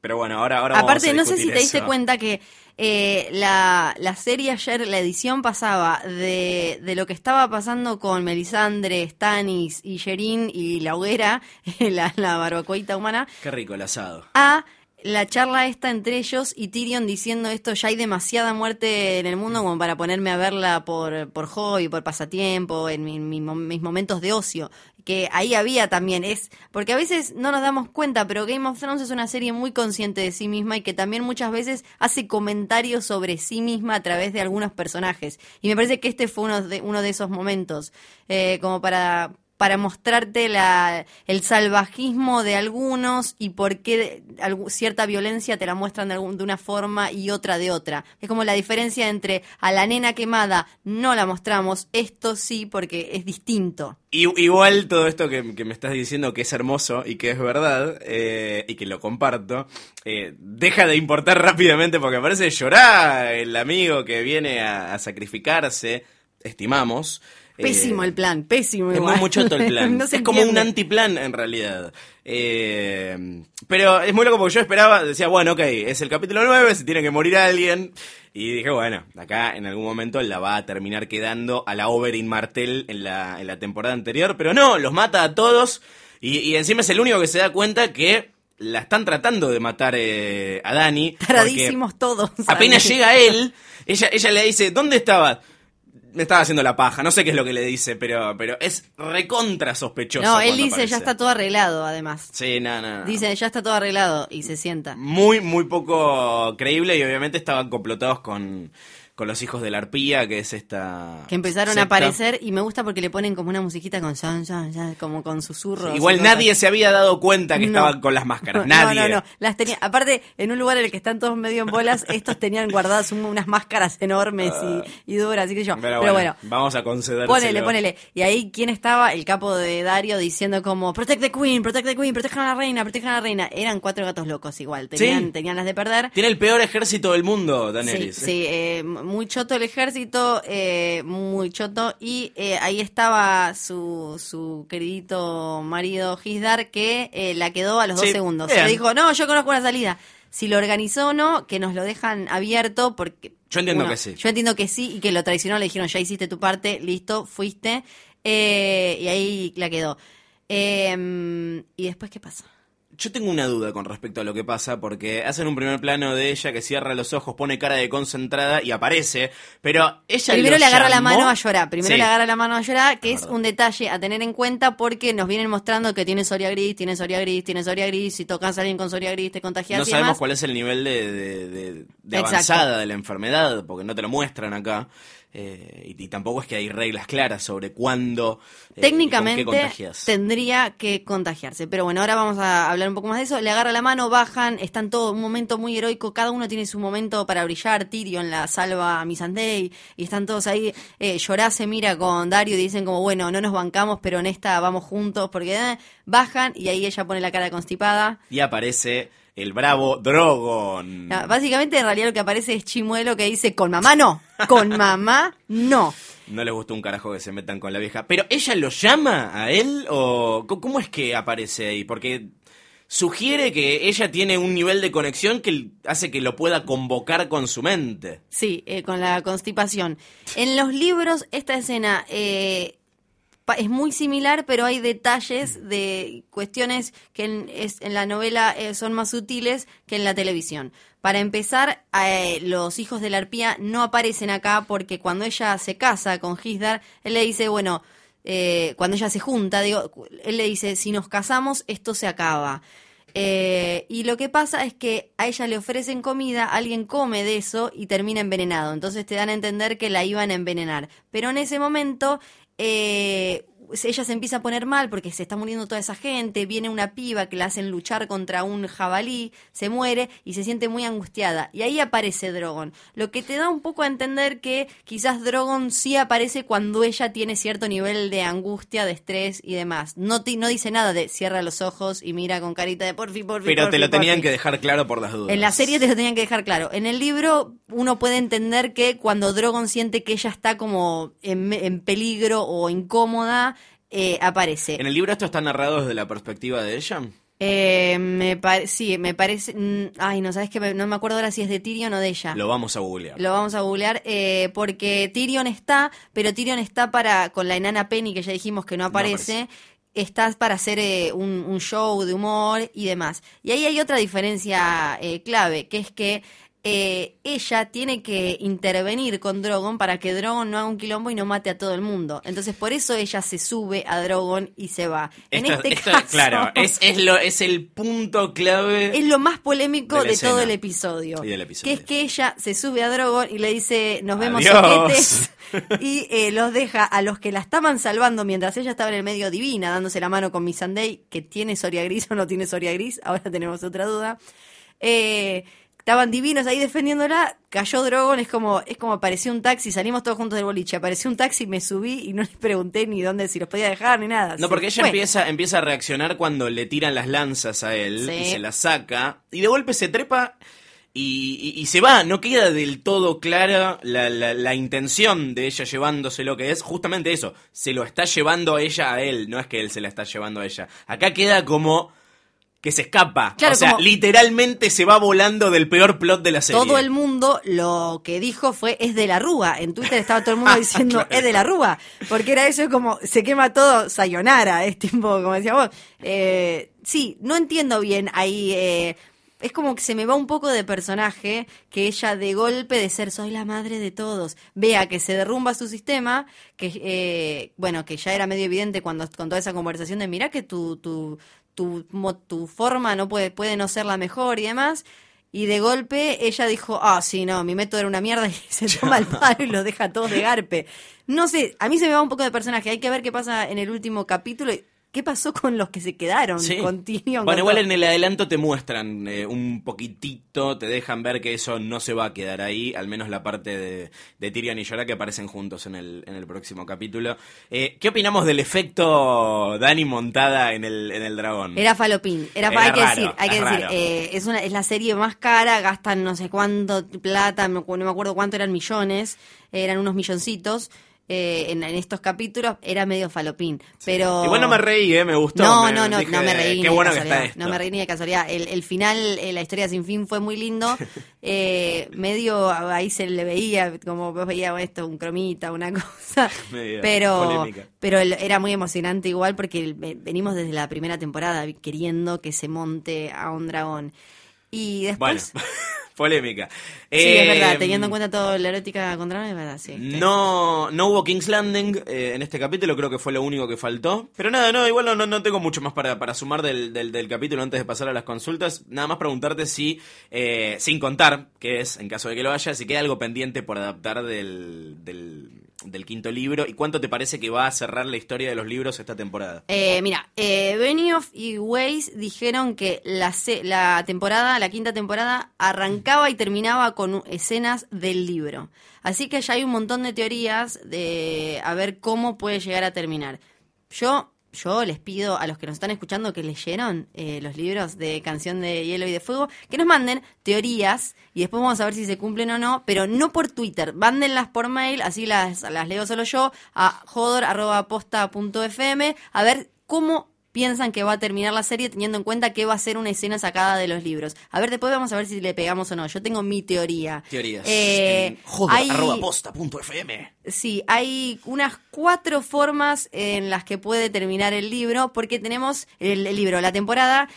Pero bueno, ahora, ahora vamos Aparte, a no sé si te diste eso. cuenta que eh, la, la serie ayer, la edición pasaba de, de lo que estaba pasando con Melisandre, Stannis y Sherin y la hoguera, [laughs] la, la barbacoita humana, Qué rico el asado. a la charla esta entre ellos y Tyrion diciendo esto, ya hay demasiada muerte en el mundo como para ponerme a verla por, por hobby, por pasatiempo, en mi- mi mis momentos de ocio. Que ahí había también, es porque a veces no nos damos cuenta, pero Game of Thrones es una serie muy consciente de sí misma y que también muchas veces hace comentarios sobre sí misma a través de algunos personajes. Y me parece que este fue uno de, esos momentos, eh, como para para mostrarte la, el salvajismo de algunos y por qué cierta violencia te la muestran de, algún- de una forma y otra de otra. Es como la diferencia entre a la nena quemada no la mostramos, esto sí porque es distinto. Igual todo esto que, me estás diciendo que es hermoso y que es verdad eh, y que lo comparto, eh, deja de importar rápidamente porque parece llorar el amigo que viene a sacrificarse, estimamos. Eh, Pésimo el plan, pésimo Es muy el [laughs] plan. No es como un antiplan en realidad. Eh, pero es muy loco porque yo esperaba, decía, bueno, ok, es el capítulo 9, se tiene que morir alguien. Y dije, bueno, acá en algún momento la va a terminar quedando a la Oberyn Martel en la, en la temporada anterior. Pero no, los mata a todos. Y, y encima es el único que se da cuenta que la están tratando de matar eh, a Dani. Taradísimos todos. Apenas llega él, ella, ella le dice, ¿dónde estabas? Me estaba haciendo la paja, no sé qué es lo que le dice, pero, pero es recontra sospechoso. No, él dice, aparece. ya está todo arreglado, además. Sí, no, no, no. Dice, ya está todo arreglado y se sienta. Muy, muy poco creíble y obviamente estaban complotados con, con los hijos de la arpía, que es esta. Que empezaron secta. a aparecer y me gusta porque le ponen como una musiquita con son, como con susurros. Igual cosas. nadie se había dado cuenta que No. estaban con las máscaras. [laughs] No, Nadie. No, no, Las tenía, aparte, en un lugar en el que están todos medio en bolas, estos tenían guardadas un- unas máscaras enormes y, y duras, así que yo. Pero, Pero, bueno, bueno, vamos a conceder. ponele, ponele. Y ahí, ¿quién estaba? El capo de Dario diciendo como, protect the queen, protect the queen, protejan a la reina, protejan a la reina. Eran cuatro gatos locos igual, tenían, Sí. tenían las de perder. Tiene el peor ejército del mundo, Sí, Daenerys. sí, eh, muy choto el ejército, eh, muy choto, y eh, ahí estaba su, su queridito marido Gisdar que eh, la quedó a los Sí, dos segundos. bien. Le dijo, no, yo conozco una salida. Si lo organizó o no, que nos lo dejan abierto porque... Yo entiendo que sí. Yo entiendo que sí y que lo traicionó, le dijeron, ya hiciste tu parte, listo, fuiste, eh, y ahí la quedó. Eh, ¿Y después qué pasa? Yo tengo una duda con respecto a lo que pasa, porque hacen un primer plano de ella que cierra los ojos, pone cara de concentrada y aparece, pero ella Primero le agarra la mano a llorar. Primero Sí. le agarra la mano a llorar, que Es un detalle a tener en cuenta porque nos vienen mostrando que tiene Soria Gris, tiene Soria Gris, tiene Soria Gris. Si tocas a alguien con Soria Gris, te contagias No y sabemos demás. cuál es el nivel de, de- de- de Exacto. avanzada de la enfermedad, porque no te lo muestran acá. Eh, y, y tampoco es que hay reglas claras sobre cuándo. eh, y con qué Técnicamente contagias. tendría que contagiarse. Pero bueno, ahora vamos a hablar un poco más de eso. Le agarra la mano, bajan, están todos un momento muy heroico. Cada uno tiene su momento para brillar. Tyrion la salva a Missandei y están todos ahí. Eh, Jorah se mira con Dario y dicen como, bueno, no nos bancamos, pero en esta vamos juntos porque eh, bajan y ahí ella pone la cara constipada. Y aparece el bravo Drogon. Básicamente, en realidad lo que aparece es Chimuelo que dice, con mamá no, con [laughs] mamá no. No les gustó un carajo que se metan con la vieja. ¿Pero ella lo llama a él o cómo es que aparece ahí? Porque sugiere que ella tiene un nivel de conexión que hace que lo pueda convocar con su mente. Sí, eh, con la constipación. En los libros, esta escena eh, es muy similar, pero hay detalles de cuestiones que en, la novela eh, son más sutiles que en la televisión. Para empezar, eh, los hijos de la arpía no aparecen acá porque cuando ella se casa con Gisdar, él le dice, bueno, eh, cuando ella se junta, digo, él le dice, si nos casamos, esto se acaba. Y lo que pasa es que a ella le ofrecen comida, alguien come de eso y termina envenenado. Entonces te dan a entender que la iban a envenenar. Pero en ese momento eh, ella se empieza a poner mal porque se está muriendo toda esa gente. Viene una piba que la hacen luchar contra un jabalí, se muere y se siente muy angustiada. Y ahí aparece Drogon. Lo que te da un poco a entender que quizás Drogon sí aparece cuando ella tiene cierto nivel de angustia, de estrés y demás. No, ti- no dice nada de cierra los ojos y mira con carita de porfi, porfi. Pero te porfi, lo tenían porfi". que dejar claro por las dudas. En la serie te lo tenían que dejar claro. En el libro uno puede entender que cuando Drogon siente que ella está como en, en peligro o incómoda, eh, aparece. ¿En el libro esto está narrado desde la perspectiva de ella? Eh, me sí, me parece... mm, Ay, no, sabes que no me acuerdo ahora si es de Tyrion o de ella. Lo vamos a googlear. Lo vamos a googlear eh, porque Tyrion está, pero Tyrion está para con la enana Penny que ya dijimos que no aparece. Está para hacer eh, un, un show de humor y demás. Y ahí hay otra diferencia clave, que es que eh, ella tiene que intervenir con Drogon para que Drogon no haga un quilombo y no mate a todo el mundo. Entonces por eso ella se sube a Drogon y se va. en este esto- caso, claro, es, es, lo, es el punto clave. es lo más polémico de todo el episodio. Y del episodio. Que es que ella se sube a Drogon y le dice, nos vemos soquetes", [laughs] y eh, los deja a los que la estaban salvando mientras ella estaba en el medio divina, dándose la mano con Missandei, que tiene Soria Gris o no tiene Soria Gris, ahora tenemos otra duda. Eh, estaban divinos ahí defendiéndola, cayó Drogon, es como, es como apareció un taxi, salimos todos juntos del boliche, apareció un taxi, me subí y no [laughs] les pregunté ni dónde, si los podía dejar ni nada. No, porque ella empieza, empieza a reaccionar cuando le tiran las lanzas a él Sí. y se las saca. Y de golpe se trepa y, y- y se va. No queda del todo clara la, la- la intención de ella llevándose lo que es. Justamente eso. Se lo está llevando a ella a él. No es que él se la está llevando a ella. Acá queda como que se escapa. Claro, o sea, como- literalmente se va volando del peor plot de la serie. Todo el mundo lo que dijo fue es de la Rúa. En Twitter estaba todo el mundo [laughs] diciendo es de la Rúa. Porque era eso como se quema todo, sayonara. Es tipo, como decía vos. Eh, sí, no entiendo bien ahí. eh, es como que se me va un poco de personaje que ella de golpe de ser soy la madre de todos, vea que se derrumba su sistema, que eh, bueno, que ya era medio evidente cuando con toda esa conversación de mira que tu, tu, tu, tu forma no puede, puede no ser la mejor y demás. Y de golpe ella dijo, ah, sí, no, mi método era una mierda [laughs] y se toma el palo y los deja todos de garpe. No sé, a mí se me va un poco de personaje, hay que ver qué pasa en el último capítulo. y ¿qué pasó con los que se quedaron? Sí. Con Tyrion, Bueno, con igual todo? en el adelanto te muestran eh, un poquitito, te dejan ver que eso no se va a quedar ahí, al menos la parte de, de Tyrion y Jorah que aparecen juntos en el, en el próximo capítulo. Eh, ¿Qué opinamos del efecto Dani montada en el, en el dragón? Era falopín, era, Era hay que decir, hay que es decir, eh, es una es la serie más cara, gastan no sé cuánto plata, no me acuerdo cuánto eran millones, eran unos milloncitos eh, en, en estos capítulos, era medio falopín, pero Igual no me reí, eh, me gustó. no, me- no, no, dije, no me reí Qué ni de que está esto. No me reí ni de casualidad. El, el final, eh, la historia sin fin fue muy lindo. [laughs] Eh, medio ahí se le veía, como vos veías esto, un cromita, una [laughs] cosa. Medio pero polémica. pero era muy emocionante igual porque venimos desde la primera temporada queriendo que se monte a un dragón. Y Bueno, después... [laughs] polémica. Sí, es verdad, Eh, teniendo en cuenta todo la erótica contra dragón, es verdad, sí. No, no hubo King's Landing eh, en este capítulo, creo que fue lo único que faltó. Pero nada, no, igual no, no, no tengo mucho más para, para sumar del, del, del capítulo antes de pasar a las consultas. Nada más preguntarte si, eh, sin contar, que es, en caso de que lo haya, si queda algo pendiente por adaptar del, del, del quinto libro y cuánto te parece que va a cerrar la historia de los libros esta temporada. Eh, mira, eh, Benioff y Weiss dijeron que la, la temporada, la quinta temporada, arrancaba y terminaba con escenas del libro. Así que ya hay un montón de teorías de a ver cómo puede llegar a terminar. Yo, yo les pido a los que nos están escuchando que leyeron eh, los libros de Canción de Hielo y de Fuego, que nos manden teorías y después vamos a ver si se cumplen o no, pero no por Twitter, mándenlas por mail, así las, las leo solo yo, a jodor.posta.fm, a ver cómo piensan que va a terminar la serie teniendo en cuenta que va a ser una escena sacada de los libros. A ver, después vamos a ver si le pegamos o no. Yo tengo mi teoría. Teorías. Eh, en joder, hay- arroba posta punto FM. Sí, hay unas cuatro formas en las que puede terminar el libro, porque tenemos el, el libro, la temporada.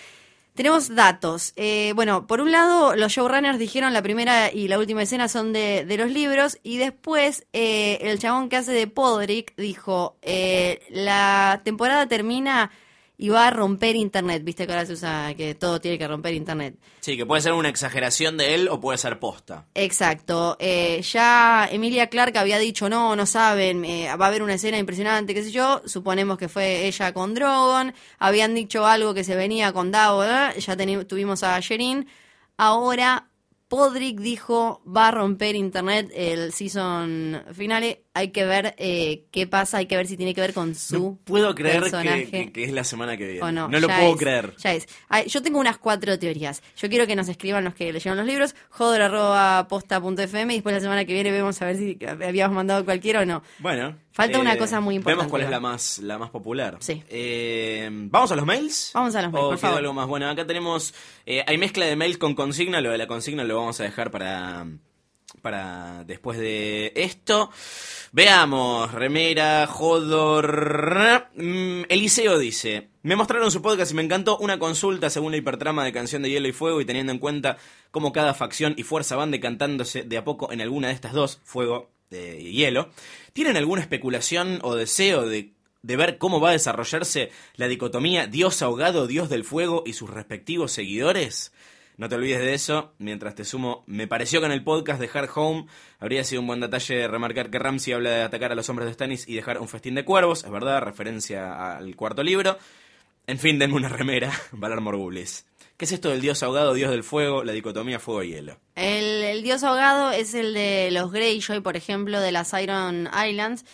Tenemos datos. Eh, bueno, por un lado, los showrunners dijeron la primera y la última escena son de, de los libros, y después eh, el chabón que hace de Podrick dijo, eh, la temporada termina y va a romper internet. Viste que ahora se usa que todo tiene que romper internet. Sí, que puede ser una exageración de él o puede ser posta. Exacto. Eh, ya Emilia Clark había dicho, no, no saben, eh, va a haber una escena impresionante, qué sé yo. Suponemos que fue ella con Drogon. Habían dicho algo que se venía con Davo, ¿eh? ya tuvimos a Sherin. Ahora Podrick dijo, va a romper internet el season finale. Hay que ver eh, qué pasa, hay que ver si tiene que ver con su No puedo creer que, personaje. que- que es la semana que viene. o no. no lo puedo es, creer. Ya es. Ay, yo tengo unas cuatro teorías. Yo quiero que nos escriban los que leyeron los libros, jodor.posta.fm y después la semana que viene vemos a ver si habíamos mandado cualquiera o no. Bueno. Falta una cosa muy importante, Vemos cuál es la más, la más popular. Sí. Eh, ¿Vamos a los mails? Vamos a los mails, ¿O por favor. algo más? Bueno, acá tenemos... eh, hay mezcla de mails con consigna. Lo de la consigna lo vamos a dejar para... Para después de esto. Veamos. Remera, Jodor. Mm, Eliseo dice: Me mostraron su podcast y me encantó una consulta según la hipertrama de Canción de Hielo y Fuego y teniendo en cuenta cómo cada facción y fuerza van decantándose de a poco en alguna de estas dos, Fuego eh, y Hielo. ¿Tienen alguna especulación o deseo de, de ver cómo va a desarrollarse la dicotomía Dios ahogado, Dios del Fuego y sus respectivos seguidores? No te olvides de eso. Mientras te sumo, me pareció que en el podcast de Hard Home habría sido un buen detalle remarcar que Ramsey habla de atacar a los hombres de Stannis y dejar un festín de cuervos. Es verdad, referencia al cuarto libro. En fin, denme una remera, [laughs] Valar Morgulis. ¿Qué es esto del dios ahogado, dios del fuego, la dicotomía fuego-hielo? El, el dios ahogado es el de los Greyjoy, por ejemplo, de las Iron Islands.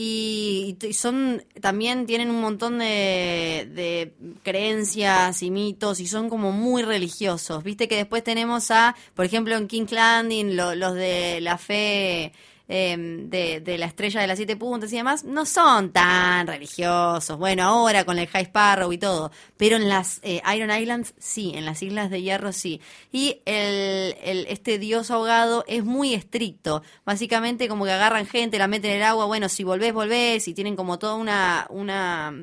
Y, y son también tienen un montón de, de creencias y mitos y son como muy religiosos. Viste que después tenemos a, por ejemplo, en King's Landing, lo- los de la fe eh, de, la estrella de las siete puntas y demás, no son tan religiosos. Bueno, ahora con el High Sparrow y todo, pero en las eh, Iron Islands sí, en las Islas de Hierro sí. Y el, el- este dios ahogado es muy estricto. Básicamente como que agarran gente, la meten en el agua, bueno, si volvés, volvés, y tienen como toda una... una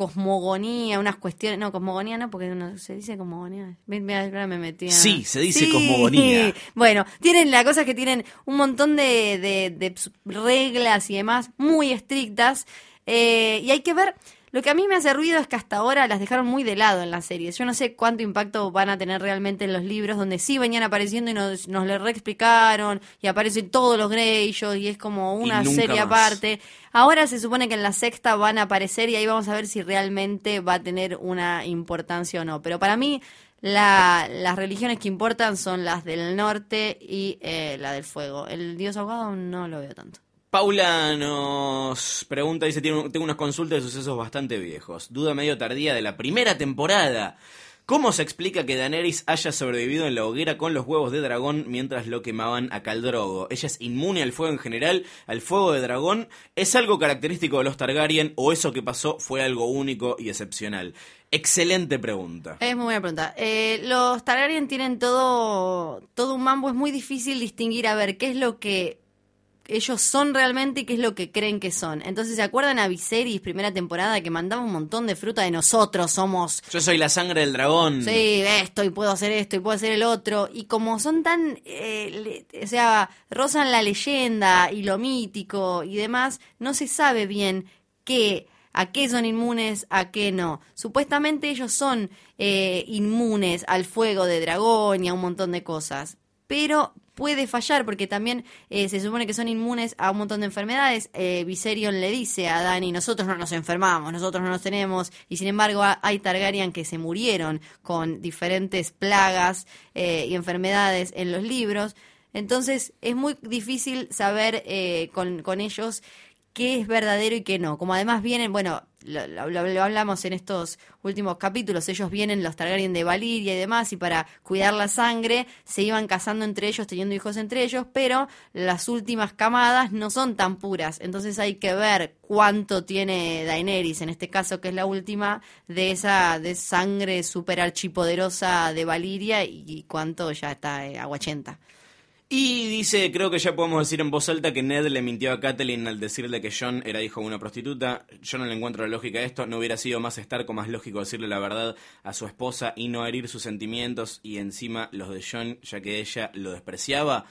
cosmogonía, unas cuestiones, no, cosmogonía no, porque no, se dice cosmogonía. Me metí a- Sí, se dice cosmogonía. [laughs] Bueno, tienen la cosa es que tienen un montón de, de- de reglas y demás muy estrictas. eh, y hay que ver Lo que a mí me hace ruido es que hasta ahora las dejaron muy de lado en la serie. Yo no sé cuánto impacto van a tener realmente en los libros, donde sí venían apareciendo y nos, nos le reexplicaron, y aparecen todos los Greyjoy, y es como una serie más. aparte. Ahora se supone que en la sexta van a aparecer y ahí vamos a ver si realmente va a tener una importancia o no. Pero para mí, la- las religiones que importan son las del norte y eh, la del fuego. El dios ahogado no lo veo tanto. Paula nos pregunta, dice, "Tiene un- tengo unas consultas de sucesos bastante viejos. Duda medio tardía de la primera temporada. ¿Cómo se explica que Daenerys haya sobrevivido en la hoguera con los huevos de dragón mientras lo quemaban a Caldrogo? ¿Ella es inmune al fuego en general, al fuego de dragón? ¿Es algo característico de los Targaryen o eso que pasó fue algo único y excepcional? Excelente pregunta. Es muy buena pregunta. Eh, los Targaryen tienen todo, todo un mambo. Es muy difícil distinguir a ver qué es lo que ellos son realmente y qué es lo que creen que son. Entonces, ¿se acuerdan a Viserys, primera temporada, que mandaba un montón de fruta de nosotros somos Yo soy la sangre del dragón. Sí, esto y puedo hacer esto y puedo hacer el otro. Y como son tan, eh, le- o sea, rozan la leyenda y lo mítico y demás, no se sabe bien qué, a qué son inmunes, a qué no. Supuestamente ellos son eh, inmunes al fuego de dragón y a un montón de cosas. Pero puede fallar porque también eh, se supone que son inmunes a un montón de enfermedades. Eh, Viserion le dice a Dani, nosotros no nos enfermamos, nosotros no nos tenemos. Y sin embargo ha- hay Targaryen que se murieron con diferentes plagas eh, y enfermedades en los libros. Entonces es muy difícil saber eh, con, con ellos qué es verdadero y qué no. Como además vienen, bueno, lo, lo- hablamos en estos últimos capítulos, ellos vienen los Targaryen de Valiria y demás, y para cuidar la sangre se iban casando entre ellos, teniendo hijos entre ellos, pero las últimas camadas no son tan puras. Entonces hay que ver cuánto tiene Daenerys, en este caso que es la última, de esa de sangre super archipoderosa de Valiria y, y cuánto ya está eh, aguachenta. Y dice, creo que ya podemos decir en voz alta que Ned le mintió a Catelyn al decirle que John era hijo de una prostituta. Yo no le encuentro la lógica a esto. No hubiera sido más estar con más lógico decirle la verdad a su esposa y no herir sus sentimientos y encima los de John, ya que ella lo despreciaba.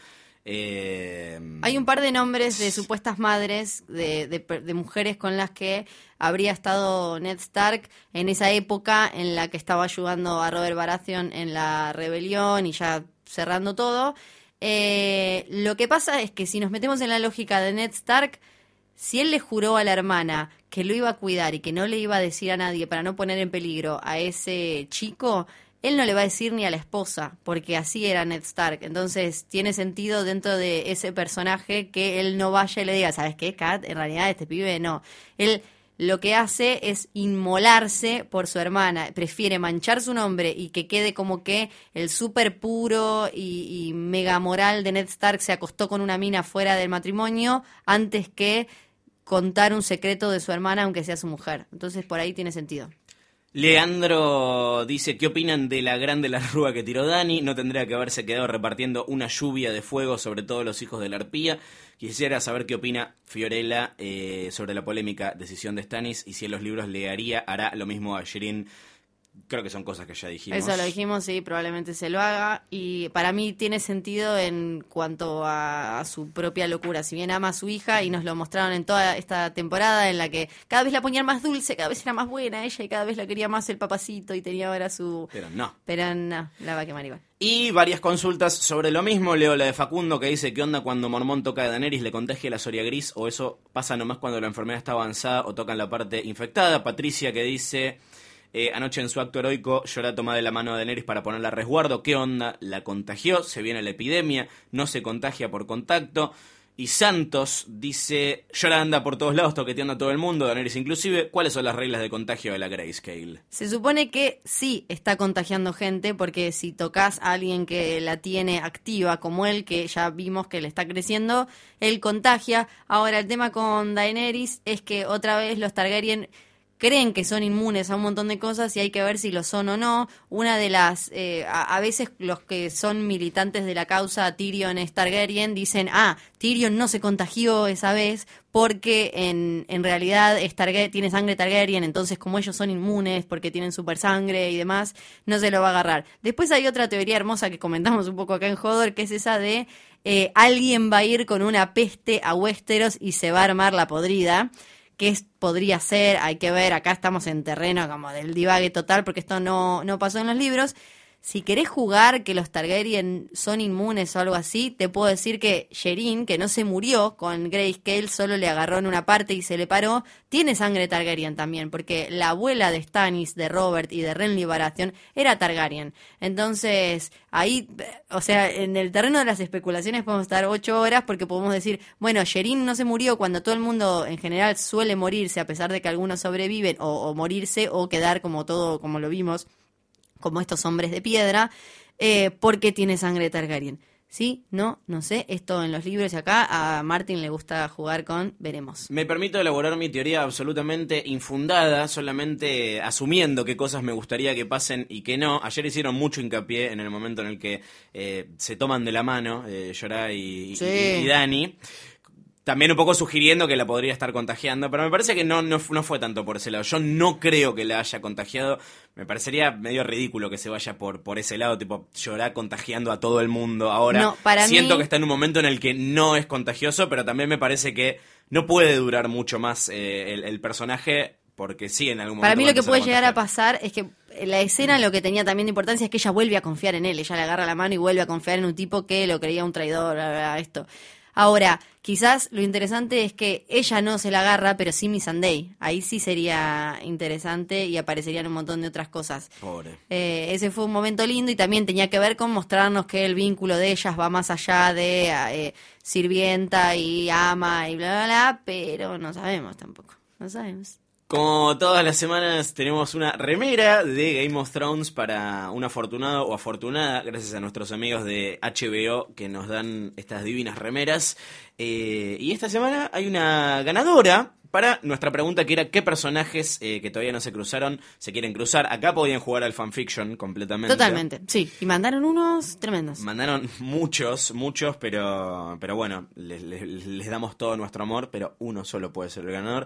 Eh, Hay un par de nombres de supuestas madres de, de de mujeres con las que habría estado Ned Stark en esa época en la que estaba ayudando a Robert Baratheon en la rebelión y ya cerrando todo. Eh, lo que pasa es que si nos metemos en la lógica de Ned Stark, si él le juró a la hermana que lo iba a cuidar y que no le iba a decir a nadie para no poner en peligro a ese chico, él no le va a decir ni a la esposa, porque así era Ned Stark. Entonces tiene sentido dentro de ese personaje que él no vaya y le diga, ¿sabes qué, Kat? En realidad este pibe no. Él lo que hace es inmolarse por su hermana. Prefiere manchar su nombre y que quede como que el súper puro y, y mega moral de Ned Stark se acostó con una mina fuera del matrimonio antes que contar un secreto de su hermana aunque sea su mujer. Entonces por ahí tiene sentido. Leandro dice, ¿qué opinan de la grande la rúa que tiró Dani? No tendría que haberse quedado repartiendo una lluvia de fuego sobre todos los hijos de la arpía. Quisiera saber qué opina Fiorella eh, sobre la polémica decisión de Stannis y si en los libros le haría, hará lo mismo a Shirin. Creo que son cosas que ya dijimos. Eso lo dijimos, sí, probablemente se lo haga. Y para mí tiene sentido en cuanto a, a su propia locura. Si bien ama a su hija y nos lo mostraron en toda esta temporada en la que cada vez la ponían más dulce, cada vez era más buena ella y cada vez la quería más el papacito y tenía ahora su... Pero no. Pero no, la va a quemar igual. Y varias consultas sobre lo mismo. Leo la de Facundo que dice qué onda cuando Mormón toca a Daenerys, le contagia la soria gris o eso pasa nomás cuando la enfermedad está avanzada o tocan la parte infectada. Patricia que dice eh, anoche en su acto heroico Llora toma de la mano a Daenerys para ponerla a resguardo. ¿Qué onda? La contagió, se viene la epidemia, no se contagia por contacto. Y Santos dice, Llora anda por todos lados toqueteando a todo el mundo, Daenerys inclusive. ¿Cuáles son las reglas de contagio de la Grayscale? Se supone que sí está contagiando gente, porque si tocas a alguien que la tiene activa, como él, que ya vimos que le está creciendo, él contagia. Ahora, el tema con Daenerys es que otra vez los Targaryen creen que son inmunes a un montón de cosas y hay que ver si lo son o no. Una de las, eh, a, veces los que son militantes de la causa Tyrion es dicen, ah, Tyrion no se contagió esa vez porque en, en realidad es tiene sangre Targaryen, entonces como ellos son inmunes porque tienen super sangre y demás, no se lo va a agarrar. Después hay otra teoría hermosa que comentamos un poco acá en Hodor, que es esa de eh, alguien va a ir con una peste a Westeros y se va a armar la podrida qué podría ser, hay que ver, acá estamos en terreno como del divague total, porque esto no, no pasó en los libros. Si querés jugar que los Targaryen son inmunes o algo así, te puedo decir que Sherin, que no se murió con Grayscale, solo le agarró en una parte y se le paró, tiene sangre Targaryen también, porque la abuela de Stannis, de Robert y de Renly Baratheon era Targaryen. Entonces, ahí, o sea, en el terreno de las especulaciones podemos estar ocho horas porque podemos decir, bueno, Sherin no se murió cuando todo el mundo en general suele morirse, a pesar de que algunos sobreviven o, o morirse o quedar como todo, como lo vimos como estos hombres de piedra, eh, porque tiene sangre Targaryen. ¿Sí? No, no sé. Esto en los libros y acá a Martin le gusta jugar con veremos. Me permito elaborar mi teoría absolutamente infundada, solamente asumiendo qué cosas me gustaría que pasen y que no. Ayer hicieron mucho hincapié en el momento en el que eh, se toman de la mano eh, Jorah y, y- Sí. y Dani. También un poco sugiriendo que la podría estar contagiando, pero me parece que no, no, no fue tanto por ese lado. Yo no creo que la haya contagiado. Me parecería medio ridículo que se vaya por, por ese lado, tipo llorar contagiando a todo el mundo. Ahora No, para siento mí- que está en un momento en el que no es contagioso, pero también me parece que no puede durar mucho más eh, el, el personaje, porque sí, en algún momento. Para mí lo que puede llegar a pasar es que la escena lo que tenía también de importancia es que ella vuelve a confiar en él. Ella le agarra la mano y vuelve a confiar en un tipo que lo creía un traidor, bla, bla, bla, esto. Ahora, quizás lo interesante es que ella no se la agarra, pero sí Miss Sunday. Ahí sí sería interesante y aparecerían un montón de otras cosas. Pobre. Eh, ese fue un momento lindo y también tenía que ver con mostrarnos que el vínculo de ellas va más allá de eh, sirvienta y ama y bla, bla, bla, pero no sabemos tampoco. No sabemos. Como todas las semanas tenemos una remera de Game of Thrones para un afortunado o afortunada, gracias a nuestros amigos de HBO que nos dan estas divinas remeras. Eh, y esta semana hay una ganadora para nuestra pregunta que era qué personajes eh, que todavía no se cruzaron se quieren cruzar. Acá podían jugar al fanfiction completamente. Totalmente, sí. Y mandaron unos tremendos. Mandaron muchos, muchos, pero, pero bueno, les, les- les damos todo nuestro amor, pero uno solo puede ser el ganador.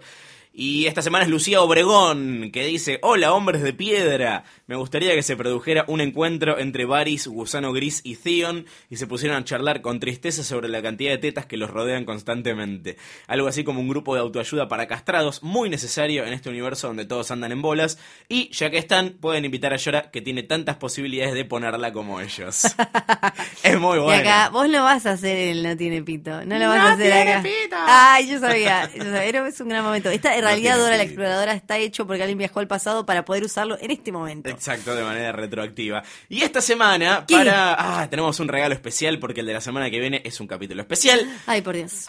Y esta semana es Lucía Obregón, que dice, hola hombres de piedra, me gustaría que se produjera un encuentro entre Varys, Gusano Gris y Theon y se pusieran a charlar con tristeza sobre la cantidad de tetas que los rodean constantemente. Algo así como un grupo de autoayuda para castrados, muy necesario en este universo donde todos andan en bolas. Y ya que están, pueden invitar a Yora, que tiene tantas posibilidades de ponerla como ellos. [laughs] es muy Y bueno. acá, vos lo vas a hacer el No Tiene Pito. No lo vas ¡No a hacer tiene acá. pito! Ay, yo sabía. yo sabía. Era- es un gran momento. Esta, No realidad, Dora la. Exploradora está hecho porque alguien viajó al pasado para poder usarlo en este momento. Exacto, de manera retroactiva. Y esta semana, ¿Qué? para. Ah, tenemos un regalo especial porque el de la semana que viene es un capítulo especial. Ay, por Dios.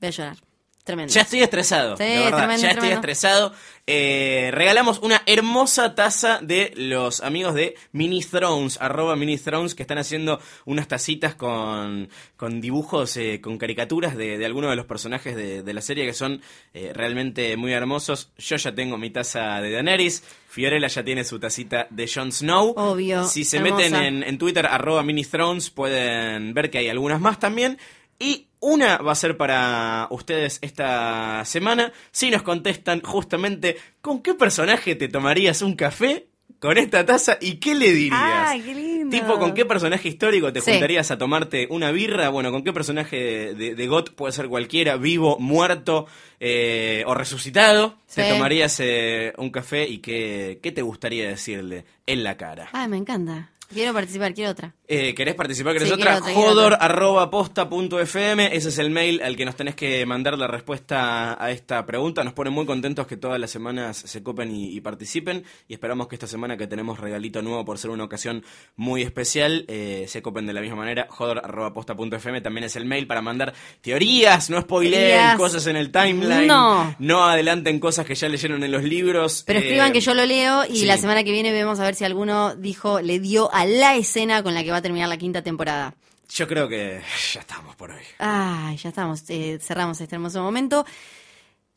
Voy a llorar. Tremendo. Ya estoy estresado, Sí, de verdad, tremendo, ya estoy estresado. Eh, regalamos una hermosa taza de los amigos de Mini Thrones, arroba Mini Thrones, que están haciendo unas tacitas con, con dibujos, eh, con caricaturas de, de algunos de los personajes de, de la serie que son eh, realmente muy hermosos. Yo ya tengo mi taza de Daenerys, Fiorella ya tiene su tacita de Jon Snow. Obvio, Si se hermosa. meten en, en Twitter, arroba Mini Thrones, pueden ver que hay algunas más también. Y una va a ser para ustedes esta semana. Si nos contestan justamente con qué personaje te tomarías un café con esta taza y qué le dirías. Ay, qué lindo. Tipo, ¿con qué personaje histórico te Sí. juntarías a tomarte una birra? Bueno, ¿con qué personaje de, de GOT puede ser cualquiera, vivo, muerto eh, o resucitado? Te tomarías eh, un café y qué, qué te gustaría decirle en la cara. Ay, me encanta. Quiero participar, quiero otra. Eh, ¿Querés participar? ¿Querés Sí, otra? quiero otra, quiero Jodor otra. arroba posta punto fm. Ese es el mail al que nos tenés que mandar la respuesta a esta pregunta. Nos pone muy contentos que todas las semanas se copen y, y participen. Y esperamos que esta semana que tenemos regalito nuevo por ser una ocasión muy especial, eh, se copen de la misma manera. Jodor arroba posta punto fm también es el mail para mandar teorías. No spoileen Teorías. cosas en el timeline. No. No adelanten cosas que ya leyeron en los libros. Pero Eh, escriban que yo lo leo y sí. la semana que viene vemos a ver si alguno dijo, le dio a la escena con la que va a terminar la quinta temporada. Yo creo que [laughs] ya estamos por hoy. Ay, ya estamos, eh, cerramos este hermoso momento.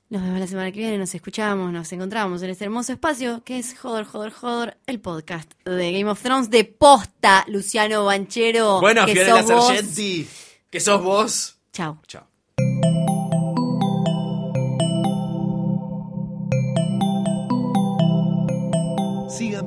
Nos vemos la semana que viene, nos escuchamos, nos encontramos en este hermoso espacio que es Joder, Joder, Joder, el podcast de Game of Thrones de posta, Luciano Banchero. Bueno, que Fiorella sos vos. Que sos vos. Chao. Chao.